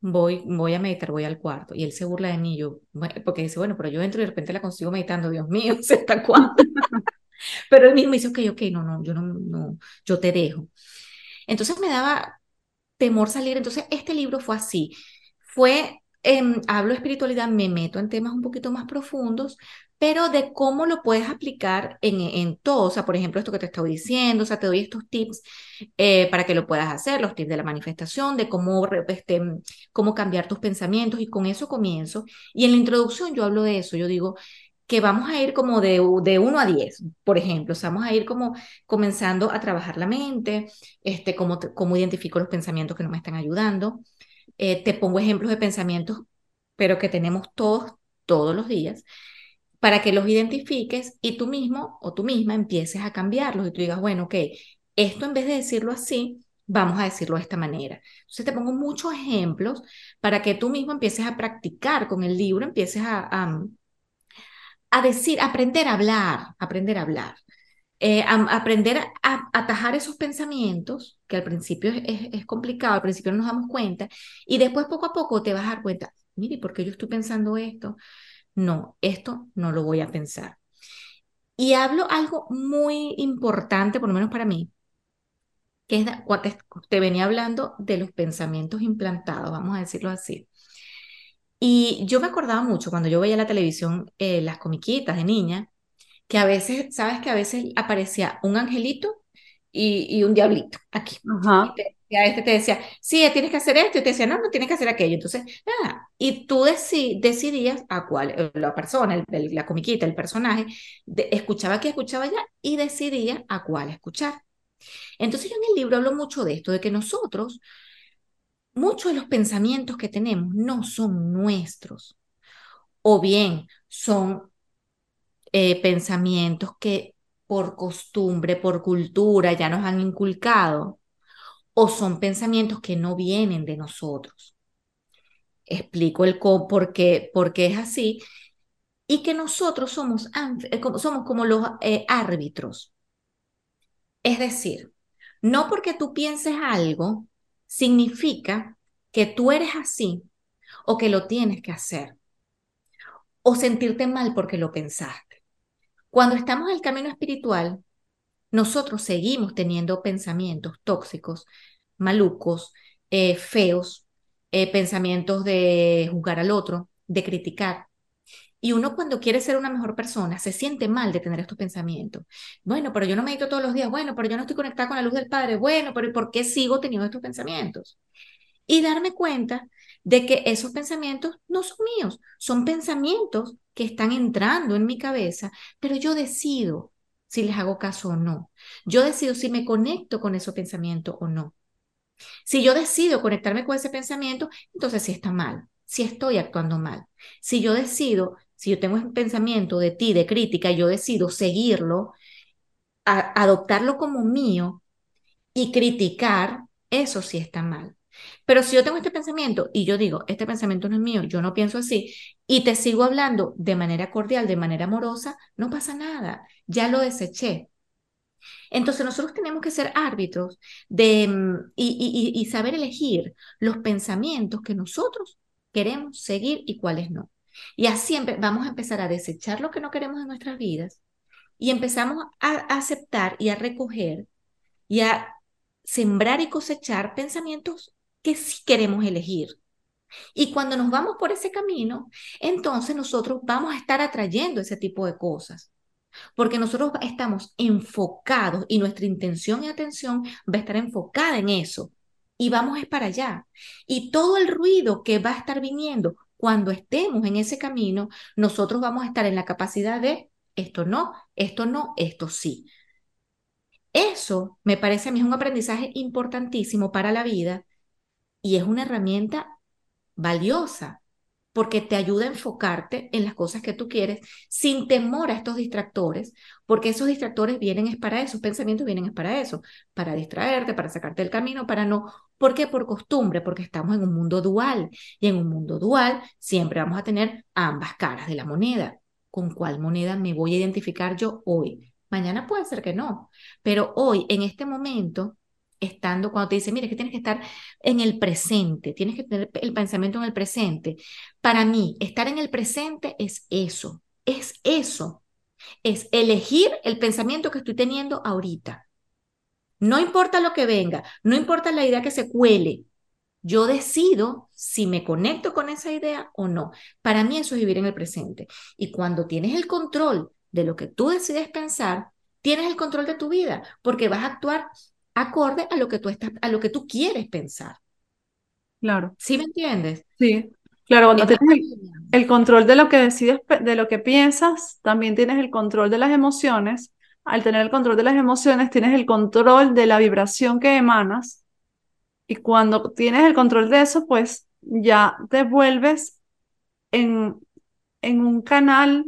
voy, voy a meditar, voy al cuarto. Y él se burla de mí, yo, porque dice, bueno, pero yo entro y de repente la consigo meditando, Dios mío, ¿hasta cuándo? pero él mismo dice, ok, ok, no, no, yo no, no, yo te dejo. Entonces me daba temor salir. Entonces este libro fue así. Fue, eh, hablo espiritualidad, me meto en temas un poquito más profundos, pero de cómo lo puedes aplicar en, en todo. O sea, por ejemplo, esto que te estoy diciendo, o sea, te doy estos tips eh, para que lo puedas hacer, los tips de la manifestación, de cómo, este, cómo cambiar tus pensamientos y con eso comienzo. Y en la introducción yo hablo de eso, yo digo que vamos a ir como de, de 1 a 10, por ejemplo, o sea, vamos a ir como comenzando a trabajar la mente, este, cómo, cómo identifico los pensamientos que no me están ayudando. Eh, te pongo ejemplos de pensamientos, pero que tenemos todos, todos los días para que los identifiques y tú mismo o tú misma empieces a cambiarlos y tú digas, bueno, ok, esto en vez de decirlo así, vamos a decirlo de esta manera. Entonces te pongo muchos ejemplos para que tú mismo empieces a practicar con el libro, empieces a, a, decir, aprender a hablar, aprender a hablar. Eh, aprender a, atajar esos pensamientos, que al principio es, es, complicado, al principio no nos damos cuenta, y después poco a poco te vas a dar cuenta, mire, ¿por qué yo estoy pensando esto? no, esto no lo voy a pensar. Y hablo algo muy importante, por lo menos para mí, que es, te venía hablando de los pensamientos implantados, vamos a decirlo así. Y yo me acordaba mucho cuando yo veía la televisión, eh, las comiquitas de niña, que a veces, sabes que a veces aparecía un angelito y, un diablito aquí. a este te decía, sí, tienes que hacer esto, y te decía, no, no tienes que hacer aquello. Entonces, nada, y tú decidías a cuál, eh, la persona, la comiquita, el personaje, escuchaba aquí, escuchaba allá, y decidía a cuál escuchar. Entonces yo en el libro hablo mucho de esto, de que nosotros, muchos de los pensamientos que tenemos no son nuestros, o bien son eh, pensamientos que por costumbre, por cultura ya nos han inculcado, o son pensamientos que no vienen de nosotros. Explico el por qué, por qué es así y que nosotros somos, eh, somos como los eh, árbitros. Es decir, no porque tú pienses algo significa que tú eres así o que lo tienes que hacer o sentirte mal porque lo pensaste. Cuando estamos en el camino espiritual, nosotros seguimos teniendo pensamientos tóxicos, malucos, eh, feos, eh, pensamientos de juzgar al otro, de criticar. Y uno cuando quiere ser una mejor persona se siente mal de tener estos pensamientos. Bueno, pero yo no medito todos los días. Bueno, pero yo no estoy conectada con la luz del Padre. Bueno, pero ¿por qué sigo teniendo estos pensamientos? Y darme cuenta de que esos pensamientos no son míos, son pensamientos que están entrando en mi cabeza, pero yo decido si les hago caso o no. Yo decido si me conecto con ese pensamiento o no. Si yo decido conectarme con ese pensamiento, entonces sí está mal, si estoy actuando mal. Si yo decido, si yo tengo un pensamiento de ti, de crítica, yo decido seguirlo, adoptarlo como mío y criticar, eso sí está mal. Pero si yo tengo este pensamiento y yo digo, este pensamiento no es mío, yo no pienso así, y te sigo hablando de manera cordial, de manera amorosa, no pasa nada, ya lo deseché. Entonces nosotros tenemos que ser árbitros de, mm, y saber elegir los pensamientos que nosotros queremos seguir y cuáles no. Y así vamos a empezar a desechar lo que no queremos en nuestras vidas y empezamos a aceptar y a recoger y a sembrar y cosechar pensamientos que sí queremos elegir. Y cuando nos vamos por ese camino, entonces nosotros vamos a estar atrayendo ese tipo de cosas. Porque nosotros estamos enfocados y nuestra intención y atención va a estar enfocada en eso. Y vamos es para allá. Y todo el ruido que va a estar viniendo cuando estemos en ese camino, nosotros vamos a estar en la capacidad de esto no, esto no, esto sí. Eso me parece a mí es un aprendizaje importantísimo para la vida y es una herramienta valiosa porque te ayuda a enfocarte en las cosas que tú quieres sin temor a estos distractores, porque esos distractores vienen es para eso, pensamientos vienen es para eso, para distraerte, para sacarte del camino, para no, ¿por qué? Por costumbre, porque estamos en un mundo dual y en un mundo dual siempre vamos a tener ambas caras de la moneda. ¿Con cuál moneda me voy a identificar yo hoy? Mañana puede ser que no, pero hoy, en este momento, estando, cuando te dice, mire, que tienes que estar en el presente, tienes que tener el pensamiento en el presente. Para mí, estar en el presente es eso, es eso, es elegir el pensamiento que estoy teniendo ahorita. No importa lo que venga, no importa la idea que se cuele, yo decido si me conecto con esa idea o no. Para mí eso es vivir en el presente. Y cuando tienes el control de lo que tú decides pensar, tienes el control de tu vida, porque vas a actuar acorde a lo que tú estás, a lo que tú quieres pensar. Claro. ¿Sí me entiendes? Sí. Claro, cuando tienes el, control de lo que decides, de lo que piensas, también tienes el control de las emociones. Al tener el control de las emociones, tienes el control de la vibración que emanas. Y cuando tienes el control de eso, pues ya te vuelves en, en un canal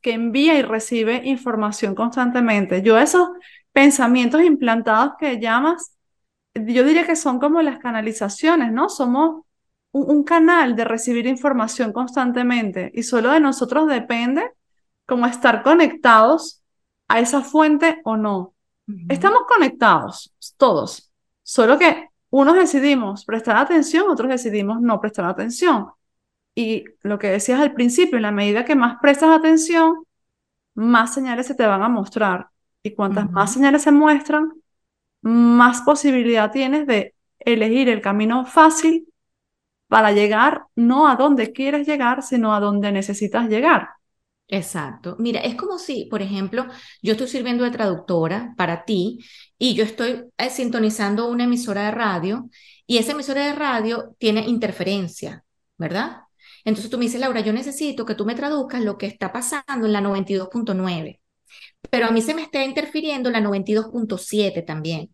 que envía y recibe información constantemente. Yo eso pensamientos implantados que llamas, yo diría que son como las canalizaciones, ¿no? Somos un, canal de recibir información constantemente y solo de nosotros depende como estar conectados a esa fuente o no. Estamos conectados, todos, solo que unos decidimos prestar atención, otros decidimos no prestar atención. Y lo que decías al principio, en la medida que más prestas atención, más señales se te van a mostrar. Y cuantas más señales se muestran, más posibilidad tienes de elegir el camino fácil para llegar no a donde quieres llegar, sino a donde necesitas llegar. Exacto. Mira, es como si, por ejemplo, yo estoy sirviendo de traductora para ti y yo estoy eh, sintonizando una emisora de radio y esa emisora de radio tiene interferencia, ¿verdad? Entonces tú me dices, Laura, yo necesito que tú me traduzcas lo que está pasando en la 92.9, pero a mí se me está interfiriendo la 92.7 también.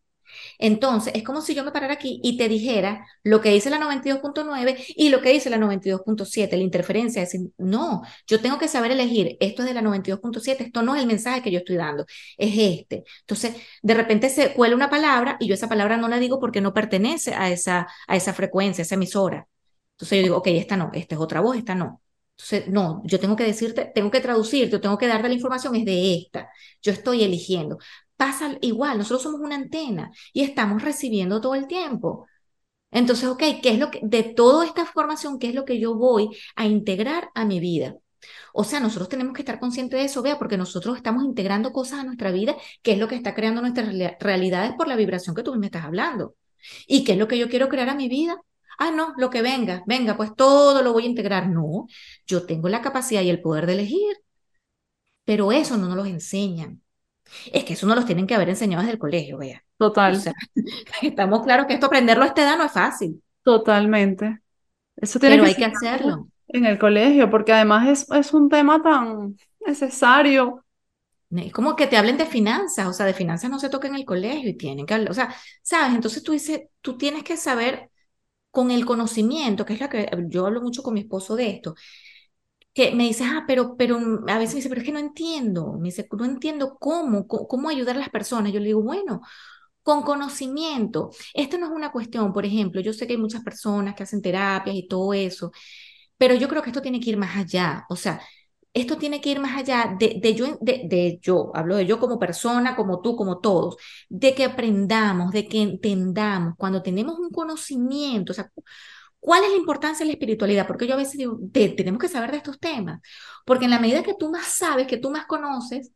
Entonces, es como si yo me parara aquí y te dijera lo que dice la 92.9 y lo que dice la 92.7, la interferencia. Es decir, no, yo tengo que saber elegir, esto es de la 92.7, esto no es el mensaje que yo estoy dando, es este. Entonces, de repente se cuela una palabra y yo esa palabra no la digo porque no pertenece a esa, a esa frecuencia, a esa emisora. Entonces yo digo, ok, esta no, esta es otra voz, esta no. Entonces, no, yo tengo que decirte, tengo que traducirte, tengo que darte la información, es de esta. Yo estoy eligiendo pasa igual, nosotros somos una antena y estamos recibiendo todo el tiempo. Entonces, ok, ¿qué es lo que, de toda esta formación, qué es lo que yo voy a integrar a mi vida? O sea, nosotros tenemos que estar conscientes de eso, vea, porque nosotros estamos integrando cosas a nuestra vida, que es lo que está creando nuestras realidades por la vibración que tú me estás hablando. ¿Y qué es lo que yo quiero crear a mi vida? Ah, no, lo que venga, venga, pues todo lo voy a integrar. No, yo tengo la capacidad y el poder de elegir, pero eso no nos lo enseñan. Es que eso no los tienen que haber enseñado desde el colegio, vea. Total. estamos claros que esto aprenderlo a esta edad no es fácil. Totalmente. Eso tiene Pero hay que hacerlo. En el colegio, porque además es, es un tema tan necesario. Es como que te hablen de finanzas, o sea, de finanzas no se toca en el colegio y tienen que hablar, o sea, ¿sabes? Entonces tú dices, tú tienes que saber con el conocimiento, que es lo que yo hablo mucho con mi esposo de esto, que me dice, ah, pero, pero a veces me dice, pero es que no entiendo, me dice, no entiendo cómo, cómo, ayudar a las personas. Yo le digo, bueno, con conocimiento. Esto no es una cuestión, por ejemplo, yo sé que hay muchas personas que hacen terapias y todo eso, pero yo creo que esto tiene que ir más allá. O sea, esto tiene que ir más allá de, de yo, de, de, yo, hablo de yo como persona, como tú, como todos, de que aprendamos, de que entendamos, cuando tenemos un conocimiento, o sea, ¿Cuál es la importancia de la espiritualidad? Porque yo a veces digo, tenemos que saber de estos temas, porque en la medida que tú más sabes, que tú más conoces,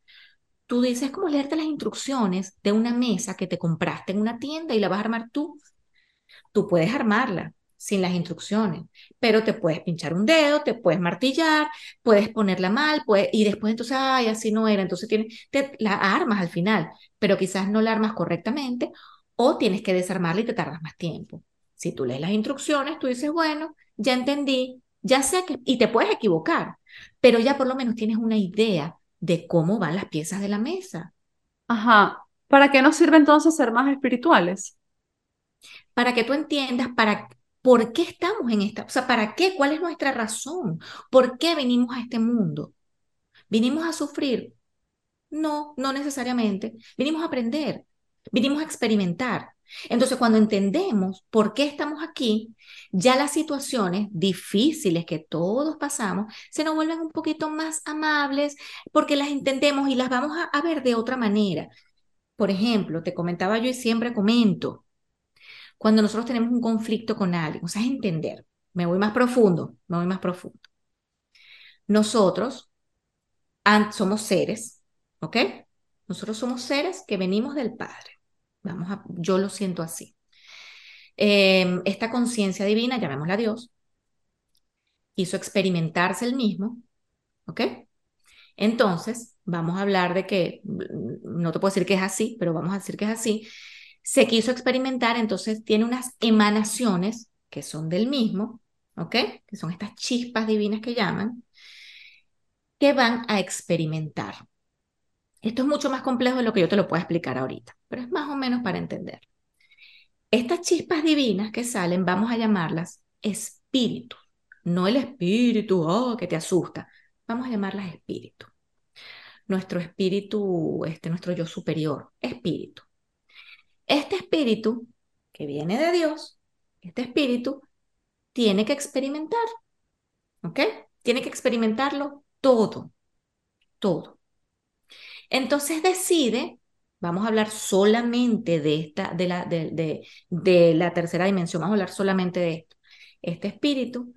tú dices, es como leerte las instrucciones de una mesa que te compraste en una tienda y la vas a armar tú. Tú puedes armarla sin las instrucciones, pero te puedes pinchar un dedo, te puedes martillar, puedes ponerla mal, puedes, y después entonces, ay, así no era, entonces tienes, te, la armas al final, pero quizás no la armas correctamente o tienes que desarmarla y te tardas más tiempo. Si tú lees las instrucciones, tú dices, bueno, ya entendí, ya sé que, y te puedes equivocar, pero ya por lo menos tienes una idea de cómo van las piezas de la mesa. Ajá. ¿Para qué nos sirve entonces ser más espirituales? Para que tú entiendas para por qué estamos en esta, o sea, para qué, cuál es nuestra razón, por qué venimos a este mundo. ¿Vinimos a sufrir? No, no necesariamente. Vinimos a aprender, vinimos a experimentar. Entonces, cuando entendemos por qué estamos aquí, ya las situaciones difíciles que todos pasamos se nos vuelven un poquito más amables porque las entendemos y las vamos a, ver de otra manera. Por ejemplo, te comentaba yo y siempre comento, cuando nosotros tenemos un conflicto con alguien, o sea, es entender, me voy más profundo, me voy más profundo. Nosotros somos seres, ¿ok? Nosotros somos seres que venimos del Padre. Vamos a, yo lo siento así. Em, esta conciencia divina, llamémosla Dios, hizo experimentarse el mismo, ¿ok? Entonces, vamos a hablar de que, no te puedo decir que es así, pero vamos a decir que es así. Se quiso experimentar, entonces tiene unas emanaciones que son del mismo, ¿ok? Que son estas chispas divinas que llaman, que van a experimentar. Esto es mucho más complejo de lo que yo te lo puedo explicar ahorita, pero es más o menos para entender. Estas chispas divinas que salen, vamos a llamarlas espíritus, no el espíritu oh, que te asusta, vamos a llamarlas espíritu. Nuestro espíritu, este, nuestro yo superior, espíritu. Este espíritu que viene de Dios, este espíritu, tiene que experimentar, ¿ok? Tiene que experimentarlo todo, todo. Entonces decide, vamos a hablar solamente de esta, de la, de, de, la tercera dimensión, vamos a hablar solamente de esto. Este espíritu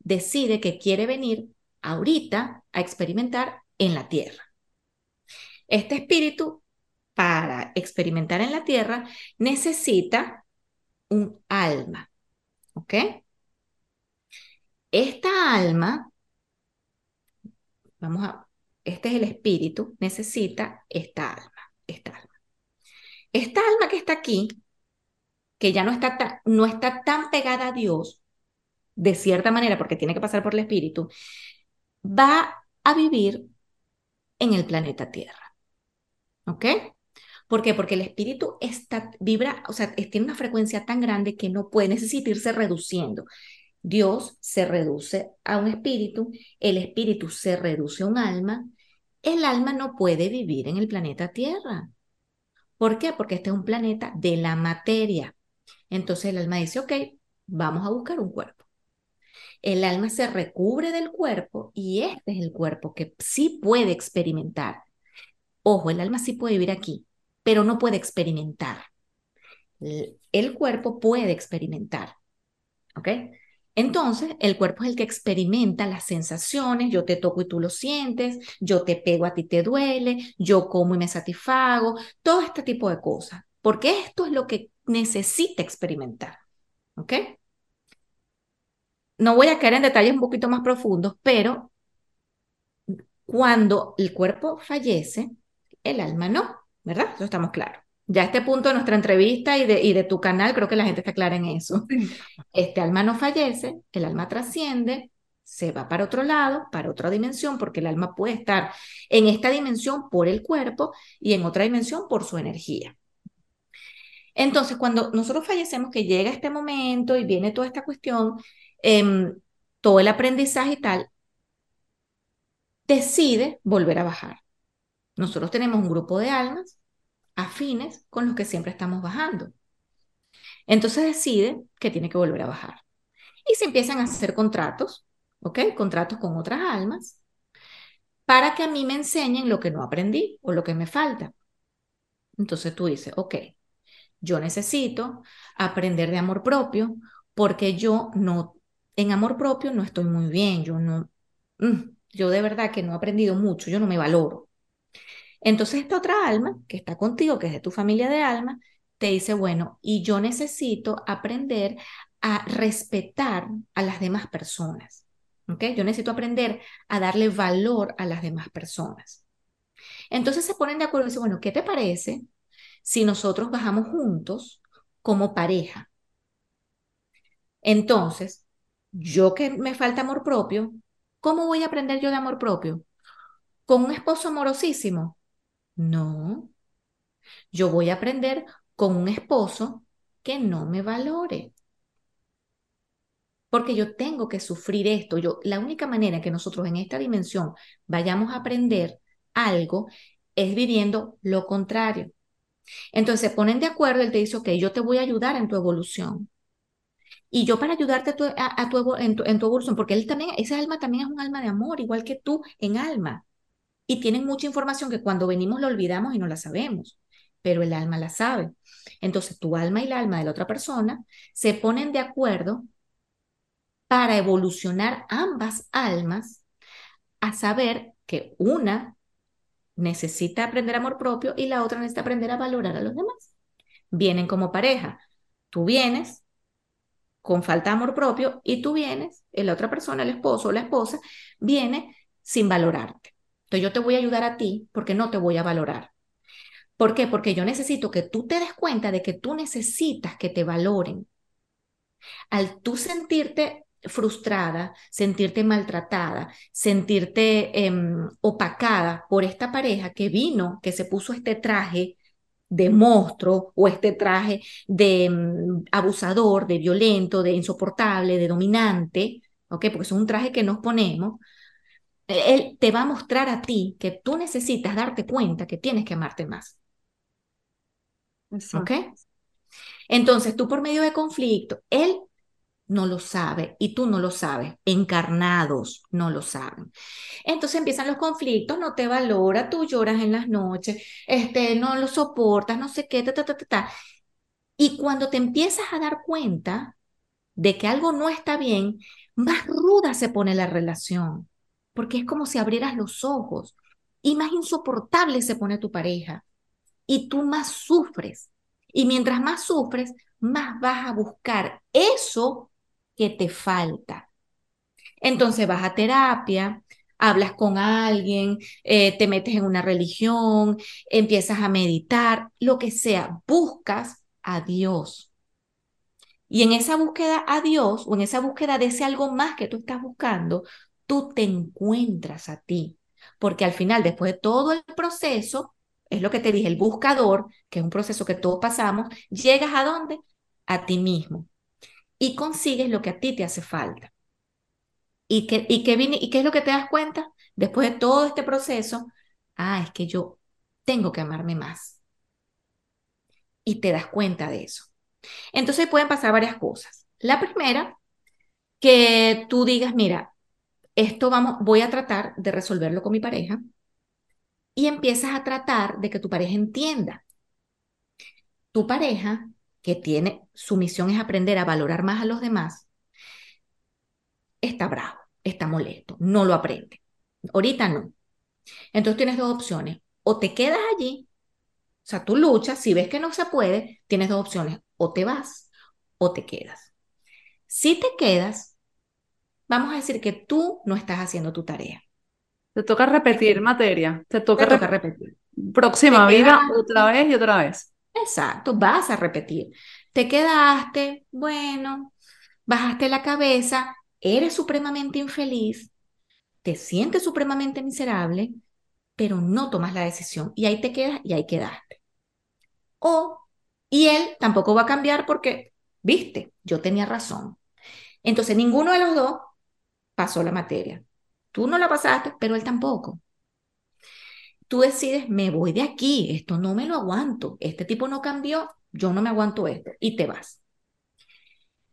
decide que quiere venir ahorita a experimentar en la tierra. Este espíritu, para experimentar en la tierra, necesita un alma. ¿Ok? Esta alma, vamos a, este es el espíritu, necesita esta alma, esta alma. esta alma que está aquí, que ya no está, tan, no está tan pegada a Dios, de cierta manera, porque tiene que pasar por el espíritu, va a vivir en el planeta Tierra. ¿Ok? ¿Por qué? Porque el espíritu está, vibra, o sea, tiene una frecuencia tan grande que no puede, necesita irse reduciendo. Dios se reduce a un espíritu, el espíritu se reduce a un alma, el alma no puede vivir en el planeta Tierra. ¿Por qué? Porque este es un planeta de la materia. Entonces el alma dice, ok, vamos a buscar un cuerpo. El alma se recubre del cuerpo y este es el cuerpo que sí puede experimentar. Ojo, el alma sí puede vivir aquí, pero no puede experimentar. El cuerpo puede experimentar. ¿Ok? Entonces, el cuerpo es el que experimenta las sensaciones, yo te toco y tú lo sientes, yo te pego a ti te duele, yo como y me satisfago, todo este tipo de cosas, porque esto es lo que necesita experimentar. ¿Ok? No voy a caer en detalles un poquito más profundos, pero cuando el cuerpo fallece, el alma no, ¿verdad? Eso estamos claros. Ya a este punto de nuestra entrevista y de, y de tu canal, creo que la gente está clara en eso. Este alma no fallece, el alma trasciende, se va para otro lado, para otra dimensión, porque el alma puede estar en esta dimensión por el cuerpo y en otra dimensión por su energía. Entonces, cuando nosotros fallecemos, que llega este momento y viene toda esta cuestión, em, todo el aprendizaje y tal, decide volver a bajar. Nosotros tenemos un grupo de almas afines con los que siempre estamos bajando. Entonces decide que tiene que volver a bajar. Y se empiezan a hacer contratos, ¿ok? Contratos con otras almas para que a mí me enseñen lo que no aprendí o lo que me falta. Entonces tú dices, ok, yo necesito aprender de amor propio porque yo no, en amor propio no estoy muy bien, yo no, mm, yo de verdad que no he aprendido mucho, yo no me valoro. Entonces esta otra alma que está contigo, que es de tu familia de alma, te dice, bueno, y yo necesito aprender a respetar a las demás personas. ¿ok? Yo necesito aprender a darle valor a las demás personas. Entonces se ponen de acuerdo y dicen, bueno, ¿qué te parece si nosotros bajamos juntos como pareja? Entonces, yo que me falta amor propio, ¿cómo voy a aprender yo de amor propio? ¿Con un esposo amorosísimo? No, yo voy a aprender con un esposo que no me valore. Porque yo tengo que sufrir esto. Yo, la única manera que nosotros en esta dimensión vayamos a aprender algo es viviendo lo contrario. Entonces se ponen de acuerdo, él te dice, ok, yo te voy a ayudar en tu evolución. Y yo para ayudarte a tu, en, tu, en tu evolución, porque él también, esa alma también es un alma de amor, igual que tú en alma y tienen mucha información que cuando venimos la olvidamos y no la sabemos, pero el alma la sabe. Entonces tu alma y el alma de la otra persona se ponen de acuerdo para evolucionar ambas almas a saber que una necesita aprender amor propio y la otra necesita aprender a valorar a los demás. Vienen como pareja. Tú vienes con falta de amor propio y tú vienes, la otra persona, el esposo o la esposa, viene sin valorarte yo te voy a ayudar a ti porque no te voy a valorar. ¿Por qué? Porque yo necesito que tú te des cuenta de que tú necesitas que te valoren. Al tú sentirte frustrada, sentirte maltratada, sentirte em, opacada por esta pareja que vino, que se puso este traje de monstruo o este traje de em, abusador, de violento, de insoportable, de dominante, ¿ok? Porque es un traje que nos ponemos él te va a mostrar a ti que tú necesitas darte cuenta que tienes que amarte más. ¿Ok? Entonces, tú por medio de conflicto, él no lo sabe y tú no lo sabes, encarnados no lo saben. Entonces empiezan los conflictos, no te valora, tú lloras en las noches, este, no lo soportas, no sé qué, ta, ta, ta, ta. Y cuando te empiezas a dar cuenta de que algo no está bien, más ruda se pone la relación porque es como si abrieras los ojos y más insoportable se pone tu pareja y tú más sufres. Y mientras más sufres, más vas a buscar eso que te falta. Entonces vas a terapia, hablas con alguien, eh, te metes en una religión, empiezas a meditar, lo que sea, buscas a Dios. Y en esa búsqueda a Dios o en esa búsqueda de ese algo más que tú estás buscando, tú te encuentras a ti. Porque al final, después de todo el proceso, es lo que te dije, el buscador, que es un proceso que todos pasamos, llegas a dónde? A ti mismo. Y consigues lo que a ti te hace falta. ¿Y qué, y, qué ¿Y qué es lo que te das cuenta? Después de todo este proceso, ah, es que yo tengo que amarme más. Y te das cuenta de eso. Entonces pueden pasar varias cosas. La primera, que tú digas, mira, esto vamos, voy a tratar de resolverlo con mi pareja y empiezas a tratar de que tu pareja entienda. Tu pareja, que tiene, su misión es aprender a valorar más a los demás, está bravo, está molesto, no lo aprende. Ahorita no. Entonces tienes dos opciones. O te quedas allí, o sea, tú luchas, si ves que no se puede, tienes dos opciones. O te vas o te quedas. Si te quedas, vamos a decir que tú no estás haciendo tu tarea. Te toca repetir materia. Te toca, repetir. Próxima vida, otra vez y otra vez. Exacto, vas a repetir. Te quedaste, bueno, bajaste la cabeza, eres supremamente infeliz, te sientes supremamente miserable, pero no tomas la decisión y ahí te quedas y ahí quedaste. O, y él tampoco va a cambiar porque, viste, yo tenía razón. Entonces, ninguno de los dos pasó la materia. Tú no la pasaste, pero él tampoco. Tú decides, me voy de aquí, esto no me lo aguanto, este tipo no cambió, yo no me aguanto esto, y te vas.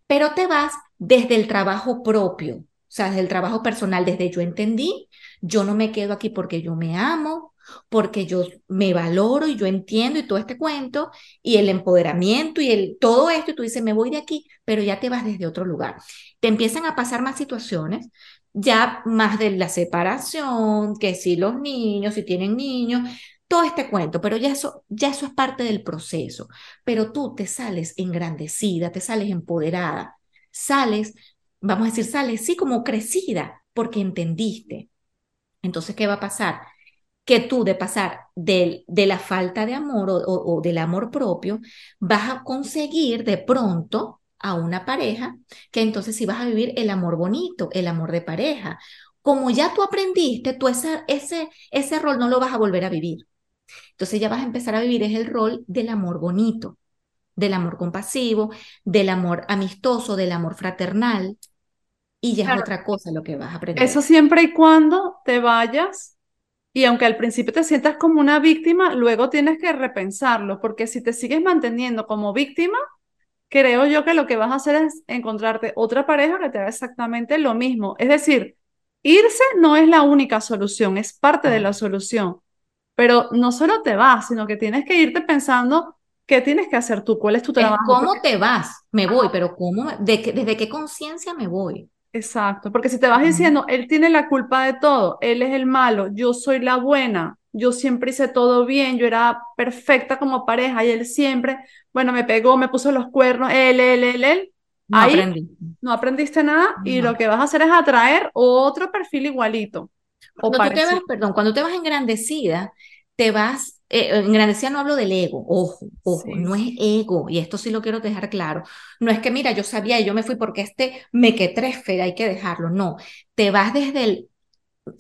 Pero te vas desde el trabajo propio, o sea, desde el trabajo personal, desde yo entendí, yo no me quedo aquí porque yo me amo, porque yo me valoro y yo entiendo y todo este cuento y el empoderamiento y el todo esto y tú dices, me voy de aquí, pero ya te vas desde otro lugar. Te empiezan a pasar más situaciones ya más de la separación, que si los niños, si tienen niños, todo este cuento, pero ya eso, ya eso es parte del proceso. Pero tú te sales engrandecida, te sales empoderada, sales, vamos a decir, sales sí como crecida, porque entendiste. Entonces, ¿qué va a pasar? Que tú de pasar de, de la falta de amor o del amor propio, vas a conseguir de pronto a una pareja, que entonces si vas a vivir el amor bonito, el amor de pareja. Como ya tú aprendiste, tú ese, ese, ese rol no lo vas a volver a vivir. Entonces ya vas a empezar a vivir es el rol del amor bonito, del amor compasivo, del amor amistoso, del amor fraternal. Y ya es otra cosa lo que vas a aprender. Eso siempre y cuando te vayas y aunque al principio te sientas como una víctima, luego tienes que repensarlo, porque si te sigues manteniendo como víctima, creo yo que lo que vas a hacer es encontrarte otra pareja que te haga exactamente lo mismo. Es decir, irse no es la única solución, es parte de la solución. Pero no solo te vas, sino que tienes que irte pensando qué tienes que hacer tú, cuál es tu trabajo. ¿Cómo te vas? Me voy, pero ¿cómo? ¿De ¿Desde qué conciencia me voy? Exacto, porque si te vas diciendo, él tiene la culpa de todo, él es el malo, yo soy la buena, yo siempre hice todo bien, yo era perfecta como pareja y él siempre, bueno, me pegó, me puso los cuernos, él, él, él, él. No Ahí no aprendiste nada y lo que vas a hacer es atraer otro perfil igualito. Cuando tú te vas, perdón, cuando te vas engrandecida, te vas, eh, engrandecida no hablo del ego, ojo, ojo, no es ego, y esto sí lo quiero dejar claro. No es que, mira, yo sabía y yo me fui porque este me que trefe, hay que dejarlo, no. Te vas desde el,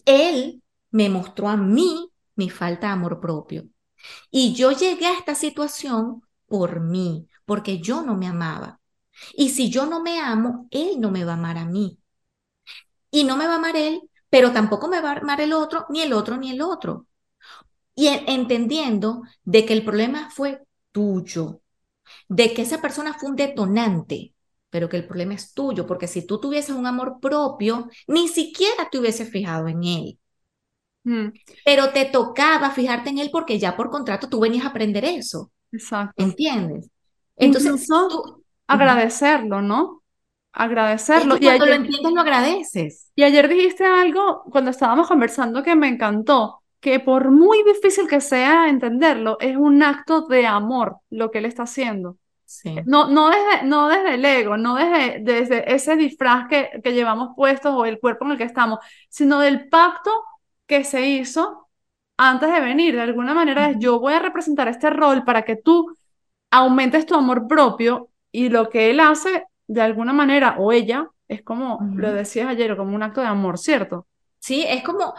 él me mostró a mí mi falta de amor propio. Y yo llegué a esta situación por mí, porque yo no me amaba. Y si yo no me amo, él no me va a amar a mí. Y no me va a amar él, pero tampoco me va a amar el otro, ni el otro, ni el otro. Y entendiendo de que el problema fue tuyo, de que esa persona fue un detonante, pero que el problema es tuyo, porque si tú tuvieses un amor propio, ni siquiera te hubieses fijado en él. Mm. Pero te tocaba fijarte en él porque ya por contrato tú venías a aprender eso. Exacto. ¿Entiendes? Entonces, tú, agradecerlo, ¿no? Agradecerlo. y cuando lo entiendes, lo agradeces. Y ayer dijiste algo cuando estábamos conversando que me encantó, que por muy difícil que sea entenderlo, es un acto de amor lo que él está haciendo. No, no, desde, no desde el ego, no desde, desde ese disfraz que, que llevamos puestos o el cuerpo en el que estamos, sino del pacto que se hizo antes de venir. De alguna manera, yo voy a representar este rol para que tú aumentes tu amor propio y lo que él hace, de alguna manera, o ella, es como lo decías ayer, como un acto de amor, ¿cierto? Sí, es como,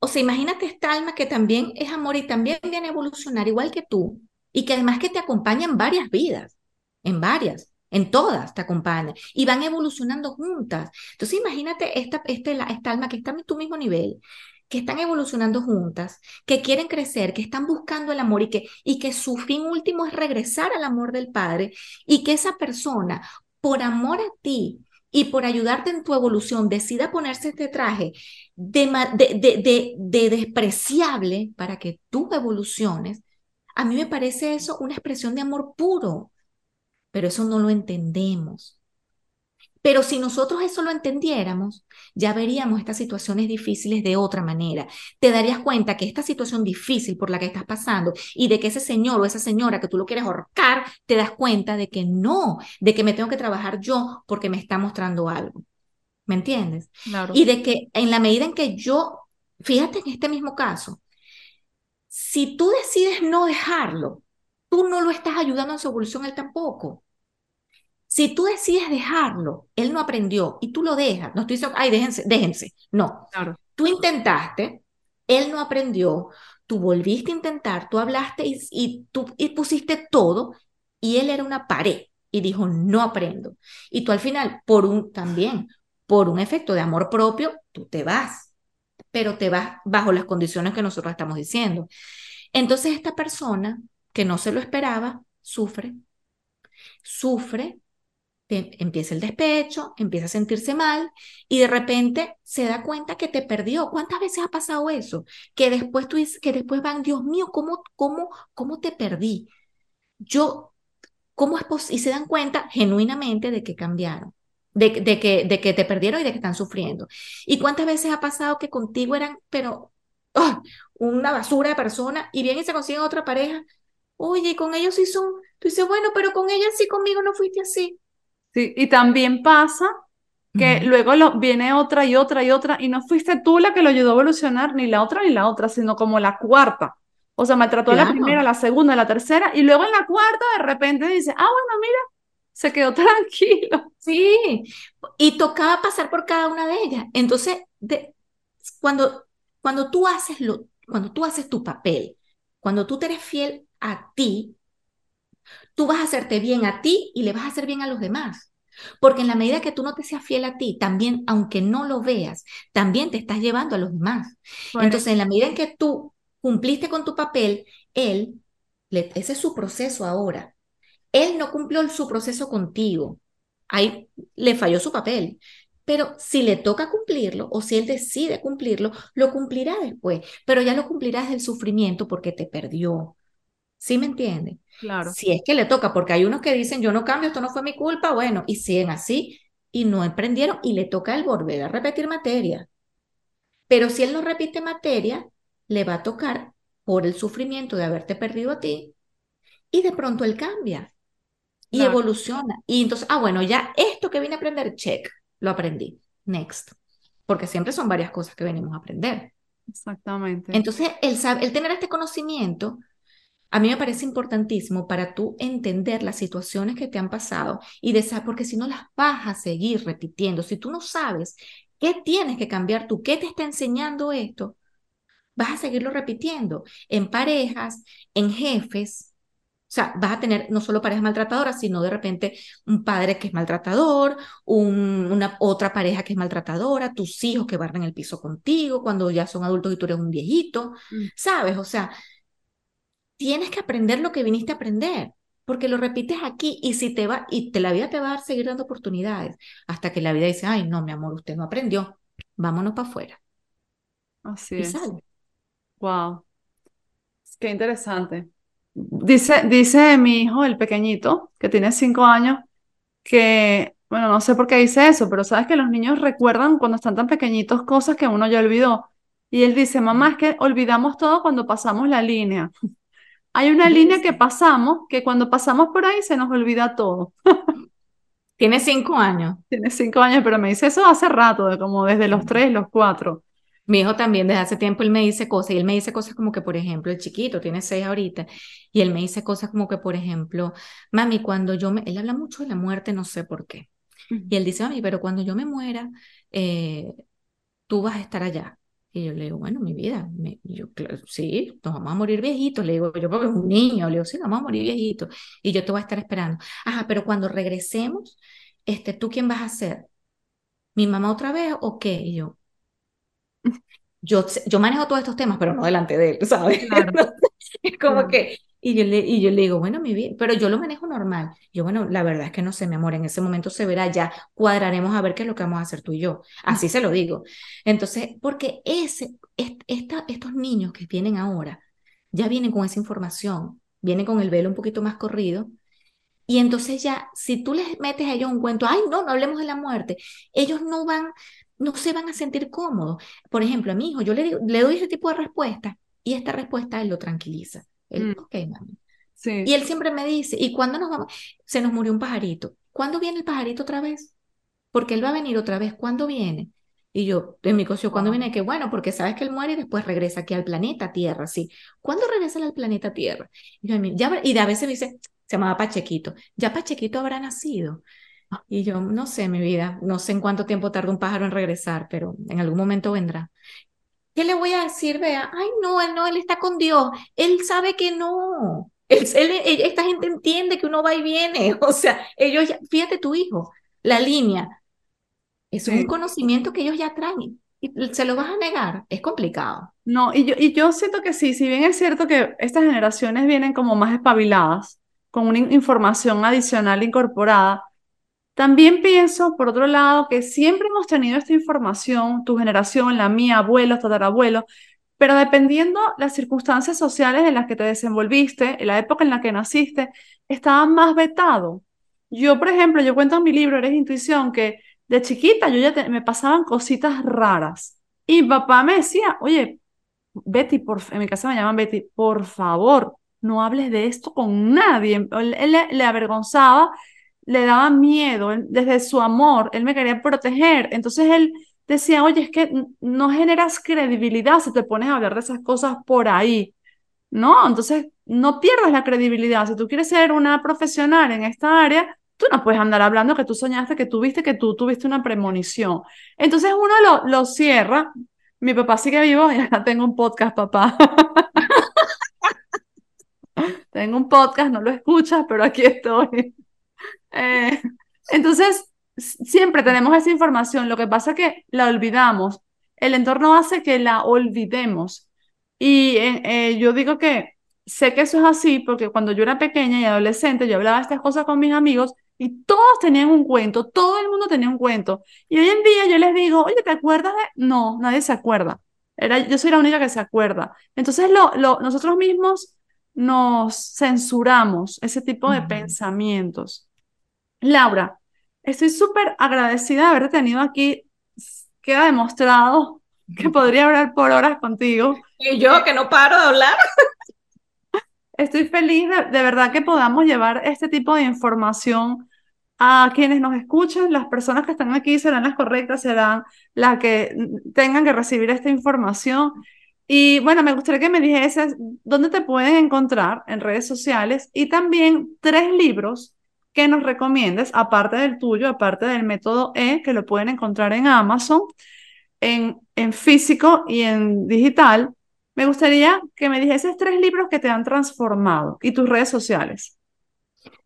o sea, imagínate esta alma que también es amor y también viene a evolucionar igual que tú y que además que te acompaña en varias vidas, en varias, en todas te acompaña y van evolucionando juntas. Entonces imagínate esta, este, esta alma que está en tu mismo nivel, que están evolucionando juntas, que quieren crecer, que están buscando el amor y que, y que su fin último es regresar al amor del Padre y que esa persona, por amor a ti, y por ayudarte en tu evolución decida ponerse este traje de, de, de, despreciable para que tú evoluciones, a mí me parece eso una expresión de amor puro, pero eso no lo entendemos. Pero si nosotros eso lo entendiéramos, ya veríamos estas situaciones difíciles de otra manera. Te darías cuenta que esta situación difícil por la que estás pasando y de que ese señor o esa señora que tú lo quieres ahorcar, te das cuenta de que no, de que me tengo que trabajar yo porque me está mostrando algo. ¿Me entiendes? Claro. Y de que en la medida en que yo, fíjate en este mismo caso, si tú decides no dejarlo, tú no lo estás ayudando en su evolución él tampoco. Si tú decides dejarlo, él no aprendió y tú lo dejas, no estoy diciendo, ay, déjense, déjense. No. Claro. Tú intentaste, él no aprendió, tú volviste a intentar, tú hablaste y, tú y pusiste todo y él era una pared y dijo, no aprendo. Y tú al final, por un, también, por un efecto de amor propio, tú te vas, pero te vas bajo las condiciones que nosotros estamos diciendo. Entonces esta persona que no se lo esperaba, sufre, sufre empieza el despecho, empieza a sentirse mal y de repente se da cuenta que te perdió. ¿Cuántas veces ha pasado eso? Que después tú que después van, Dios mío, ¿cómo, cómo, cómo te perdí? Yo, ¿cómo es posible? Y se dan cuenta genuinamente de que cambiaron. De, de, que, de que te perdieron y de que están sufriendo. ¿Y cuántas veces ha pasado que contigo eran, pero, ¡oh! una basura de persona y vienen y se consiguen otra pareja? Oye, con ellos sí son, tú dices, bueno, pero con ella sí, conmigo no fuiste así. Sí, y también pasa que luego lo, viene otra y otra y otra, y no fuiste tú la que lo ayudó a evolucionar, ni la otra ni la otra, sino como la cuarta. O sea, me trató la primera, la segunda, la tercera, y luego en la cuarta de repente dice, ah, bueno, mira, se quedó tranquilo. Sí, y tocaba pasar por cada una de ellas. Entonces, de, cuando, cuando, tú haces lo, cuando tú haces tu papel, cuando tú te eres fiel a ti, tú vas a hacerte bien a ti y le vas a hacer bien a los demás. Porque en la medida que tú no te seas fiel a ti, también, aunque no lo veas, también te estás llevando a los demás. Entonces, en la medida en que tú cumpliste con tu papel, él, ese es su proceso ahora. Él no cumplió su proceso contigo. Ahí le falló su papel. Pero si le toca cumplirlo o si él decide cumplirlo, lo cumplirá después. Pero ya lo cumplirá desde el sufrimiento porque te perdió. ¿Sí me entiende? Claro. Si es que le toca, porque hay unos que dicen, yo no cambio, esto no fue mi culpa, bueno, y siguen así y no emprendieron y le toca el volver a repetir materia. Pero si él no repite materia, le va a tocar por el sufrimiento de haberte perdido a ti y de pronto él cambia y evoluciona. Y entonces, ah, bueno, ya esto que vine a aprender, check, lo aprendí. Next. Porque siempre son varias cosas que venimos a aprender. Exactamente. Entonces, el, el tener este conocimiento a mí me parece importantísimo para tú entender las situaciones que te han pasado y de porque si no las vas a seguir repitiendo, si tú no sabes qué tienes que cambiar tú, qué te está enseñando esto, vas a seguirlo repitiendo en parejas, en jefes. O sea, vas a tener no solo parejas maltratadoras, sino de repente un padre que es maltratador, una otra pareja que es maltratadora, tus hijos que barren el piso contigo cuando ya son adultos y tú eres un viejito, mm. ¿sabes? O sea, tienes que aprender lo que viniste a aprender, porque lo repites aquí y si te va, y te la vida te va a seguir dando oportunidades, hasta que la vida dice, ay, no, mi amor, usted no aprendió, vámonos para afuera. Así es. Wow. Qué interesante. Dice, dice mi hijo, el pequeñito, que tiene cinco años, que, bueno, no sé por qué dice eso, pero sabes que los niños recuerdan cuando están tan pequeñitos cosas que uno ya olvidó. Y él dice, mamá, es que olvidamos todo cuando pasamos la línea. Hay una línea que pasamos, que cuando pasamos por ahí se nos olvida todo. Tiene cinco años. Tiene cinco años, pero me dice eso hace rato, como desde los tres, los cuatro. Mi hijo también desde hace tiempo él me dice cosas y él me dice cosas como que, por ejemplo, el chiquito tiene seis ahorita y él me dice cosas como que, por ejemplo, mami, cuando yo me, él habla mucho de la muerte, no sé por qué. Y él dice, mami, pero cuando yo me muera, eh, tú vas a estar allá. Y yo le digo, bueno, mi vida, yo, sí, nos vamos a morir viejitos, le digo, yo porque es un niño, le digo, sí, nos vamos a morir viejitos, y yo te voy a estar esperando. Ajá, pero cuando regresemos, este, ¿tú quién vas a ser? ¿Mi mamá otra vez o qué? Y yo, yo, yo manejo todos estos temas, pero no delante de él, ¿sabes? es como que, y yo, le, y yo le digo, bueno, mi vida, pero yo lo manejo normal. Yo, bueno, la verdad es que no sé, mi amor, en ese momento se verá, ya cuadraremos a ver qué es lo que vamos a hacer tú y yo. Así se lo digo. Entonces, porque ese, esta, estos niños que tienen ahora, ya vienen con esa información, vienen con el velo un poquito más corrido, y entonces ya, si tú les metes a ellos un cuento, ay, no, no hablemos de la muerte, ellos no van, no se van a sentir cómodos. Por ejemplo, a mi hijo, yo le, le doy ese tipo de respuesta y esta respuesta él lo tranquiliza. Él, mm. ok, mami. Sí. Y él siempre me dice, ¿y cuándo nos vamos? Se nos murió un pajarito. ¿Cuándo viene el pajarito otra vez? Porque él va a venir otra vez. ¿Cuándo viene? Y yo, en mi cocio, ¿cuándo viene? Que bueno, porque sabes que él muere y después regresa aquí al planeta Tierra, sí. ¿Cuándo regresa al planeta Tierra? Y, yo, ya, y a veces me dice, se llamaba Pachequito, ¿ya Pachequito habrá nacido? Y yo, no sé, mi vida, no sé en cuánto tiempo tarda un pájaro en regresar, pero en algún momento vendrá. ¿Qué le voy a decir, Vea? Ay, no, él no, él está con Dios. Él sabe que no. Él, esta gente entiende que uno va y viene. O sea, ellos, fíjate tu hijo, la línea. Es un conocimiento que ellos ya traen. Y se lo vas a negar. Es complicado. No, y yo, y yo siento que sí, si bien es cierto que estas generaciones vienen como más espabiladas, con una información adicional incorporada, también pienso, por otro lado, que siempre hemos tenido esta información, tu generación, la mía, abuelos, tatarabuelos, pero dependiendo las circunstancias sociales en las que te desenvolviste, en la época en la que naciste, estaba más vetado. Yo, por ejemplo, yo cuento en mi libro, Eres Intuición, que de chiquita yo ya me pasaban cositas raras. Y papá me decía, oye, Betty, por, en mi casa me llaman Betty, por favor, no hables de esto con nadie. Él, le avergonzaba le daba miedo, desde su amor, él me quería proteger. Entonces él decía, oye, es que no generas credibilidad si te pones a hablar de esas cosas por ahí, ¿no? Entonces no pierdas la credibilidad. Si tú quieres ser una profesional en esta área, tú no puedes andar hablando que tú soñaste, que tú viste, que tú tuviste una premonición. Entonces uno lo, lo cierra. Mi papá sigue vivo, ya tengo un podcast, papá. tengo un podcast, no lo escuchas, pero aquí estoy. Eh, entonces, siempre tenemos esa información, lo que pasa es que la olvidamos. El entorno hace que la olvidemos. Y eh, eh, yo digo que sé que eso es así porque cuando yo era pequeña y adolescente, yo hablaba estas cosas con mis amigos y todos tenían un cuento, todo el mundo tenía un cuento. Y hoy en día yo les digo, oye, ¿te acuerdas de...? No, nadie se acuerda. Era, yo soy la única que se acuerda. Entonces lo, lo, nosotros mismos nos censuramos ese tipo de pensamientos. Laura, estoy súper agradecida de haberte tenido aquí. Queda demostrado que podría hablar por horas contigo. Y yo que no paro de hablar. Estoy feliz de, verdad que podamos llevar este tipo de información a quienes nos escuchan. Las personas que están aquí serán las correctas, serán las que tengan que recibir esta información. Y bueno, me gustaría que me dijeses dónde te pueden encontrar en redes sociales y también tres libros que nos recomiendes, aparte del tuyo, aparte del método E, que lo pueden encontrar en Amazon, en, en físico y en digital. Me gustaría que me dijeses tres libros que te han transformado y tus redes sociales.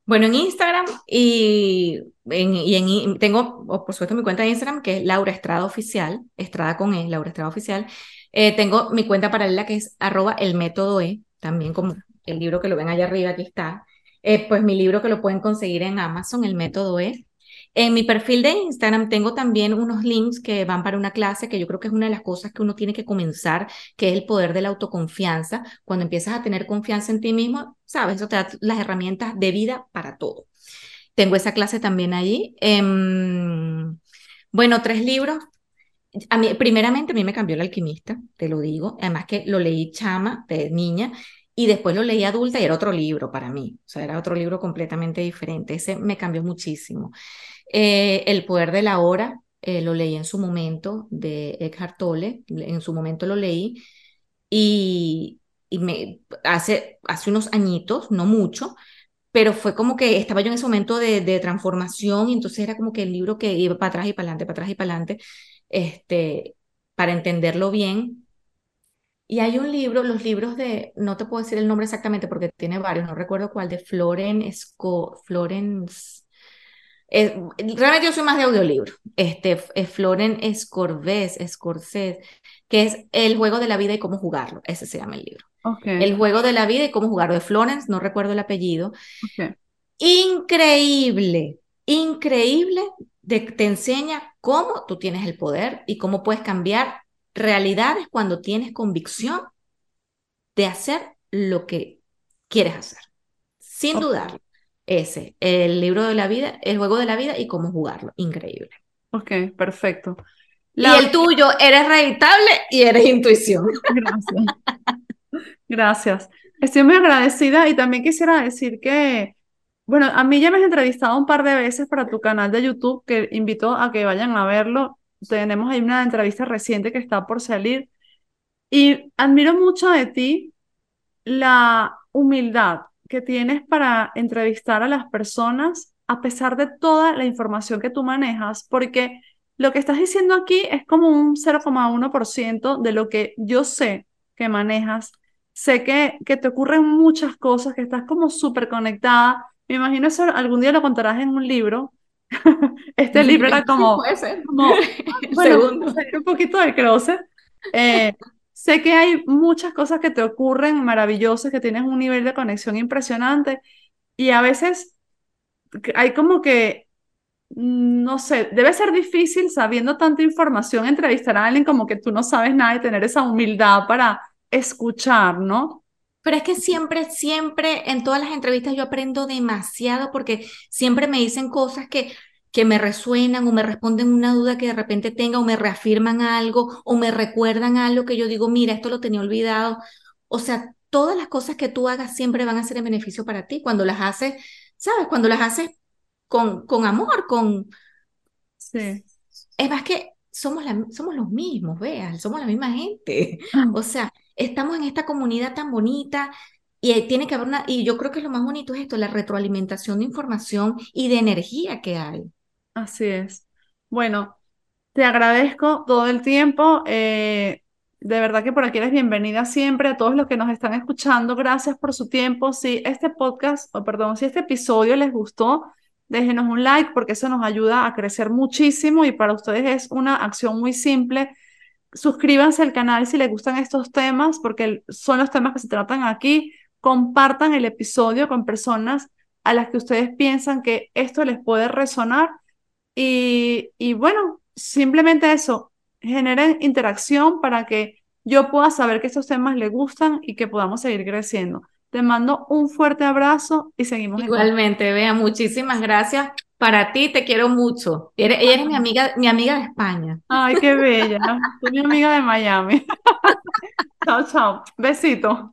Bueno, en Instagram y, en, y en, tengo, por supuesto, mi cuenta de Instagram que es Laura Estrada Oficial, Estrada con E, Laura Estrada Oficial. Eh, tengo mi cuenta paralela que es arroba el método E, también como el libro que lo ven allá arriba, aquí está. Eh, pues mi libro que lo pueden conseguir en Amazon, el método E. En mi perfil de Instagram tengo también unos links que van para una clase que yo creo que es una de las cosas que uno tiene que comenzar, que es el poder de la autoconfianza. Cuando empiezas a tener confianza en ti mismo, sabes, eso te da las herramientas de vida para todo. Tengo esa clase también allí. Em, bueno, tres libros. A mí, primeramente, a mí me cambió el alquimista, te lo digo. Además que lo leí chama, de niña, y después lo leí adulta y era otro libro para mí, o sea, era otro libro completamente diferente. Ese me cambió muchísimo. Eh, el poder de la hora, eh, lo leí en su momento de Eckhart Tolle, en su momento lo leí y, y me, hace, hace unos añitos, no mucho, pero fue como que estaba yo en ese momento de, de transformación y entonces era como que el libro que iba para atrás y para adelante, para atrás y para adelante, este, para entenderlo bien y hay un libro, los libros de, no te puedo decir el nombre exactamente porque tiene varios, no recuerdo cuál, de Floren Esco, Florence. Eh, realmente yo soy más de audiolibro. Este, es Floren Escorbés, Escorsés, que es El juego de la vida y cómo jugarlo. Ese se llama el libro. El juego de la vida y cómo jugarlo. De Florence, no recuerdo el apellido. Increíble, increíble. De, te enseña cómo tú tienes el poder y cómo puedes cambiar realidad es cuando tienes convicción de hacer lo que quieres hacer, sin dudar. Ese, el libro de la vida, el juego de la vida y cómo jugarlo. Increíble. Ok, perfecto. Y el tuyo, eres reeditable y eres intuición. Gracias. Gracias. Estoy muy agradecida y también quisiera decir que, bueno, a mí ya me has entrevistado un par de veces para tu canal de YouTube, que invito a que vayan a verlo tenemos ahí una entrevista reciente que está por salir y admiro mucho de ti la humildad que tienes para entrevistar a las personas a pesar de toda la información que tú manejas, porque lo que estás diciendo aquí es como un 0,1% de lo que yo sé que manejas. Sé que, que te ocurren muchas cosas, que estás como súper conectada. Me imagino eso algún día lo contarás en un libro, este libro era como, puede ser. bueno, un poquito de closet. Eh, sé que hay muchas cosas que te ocurren maravillosas, que tienes un nivel de conexión impresionante y a veces hay como que, mm, no sé, debe ser difícil sabiendo tanta información entrevistar a alguien como que tú no sabes nada y tener esa humildad para escuchar, ¿no? Pero es que siempre, siempre en todas las entrevistas yo aprendo demasiado porque siempre me dicen cosas que, que me resuenan o me responden una duda que de repente tenga o me reafirman algo o me recuerdan algo que yo digo, mira, esto lo tenía olvidado. O sea, todas las cosas que tú hagas siempre van a ser en beneficio para ti cuando las haces, ¿sabes? Cuando las haces con, con amor, con... Sí. Es más que somos, la, somos los mismos, vean, somos la misma gente. O sea, estamos en esta comunidad tan bonita y tiene que haber una, y yo creo que lo más bonito es esto, la retroalimentación de información y de energía que hay. Así es. Bueno, te agradezco todo el tiempo. Eh, de verdad que por aquí eres bienvenida siempre a todos los que nos están escuchando. Gracias por su tiempo. Si este podcast, o perdón, si este episodio les gustó, déjenos un like porque eso nos ayuda a crecer muchísimo y para ustedes es una acción muy simple suscríbanse al canal si les gustan estos temas, porque son los temas que se tratan aquí. Compartan el episodio con personas a las que ustedes piensan que esto les puede resonar. Y, y bueno, simplemente eso, generen interacción para que yo pueda saber que estos temas les gustan y que podamos seguir creciendo. Te mando un fuerte abrazo y seguimos. Igualmente, Vea, muchísimas gracias para ti, te quiero mucho. Ella es mi amiga, mi amiga de España. Ay, qué bella. Tú mi amiga de Miami. chao, chao. Besito.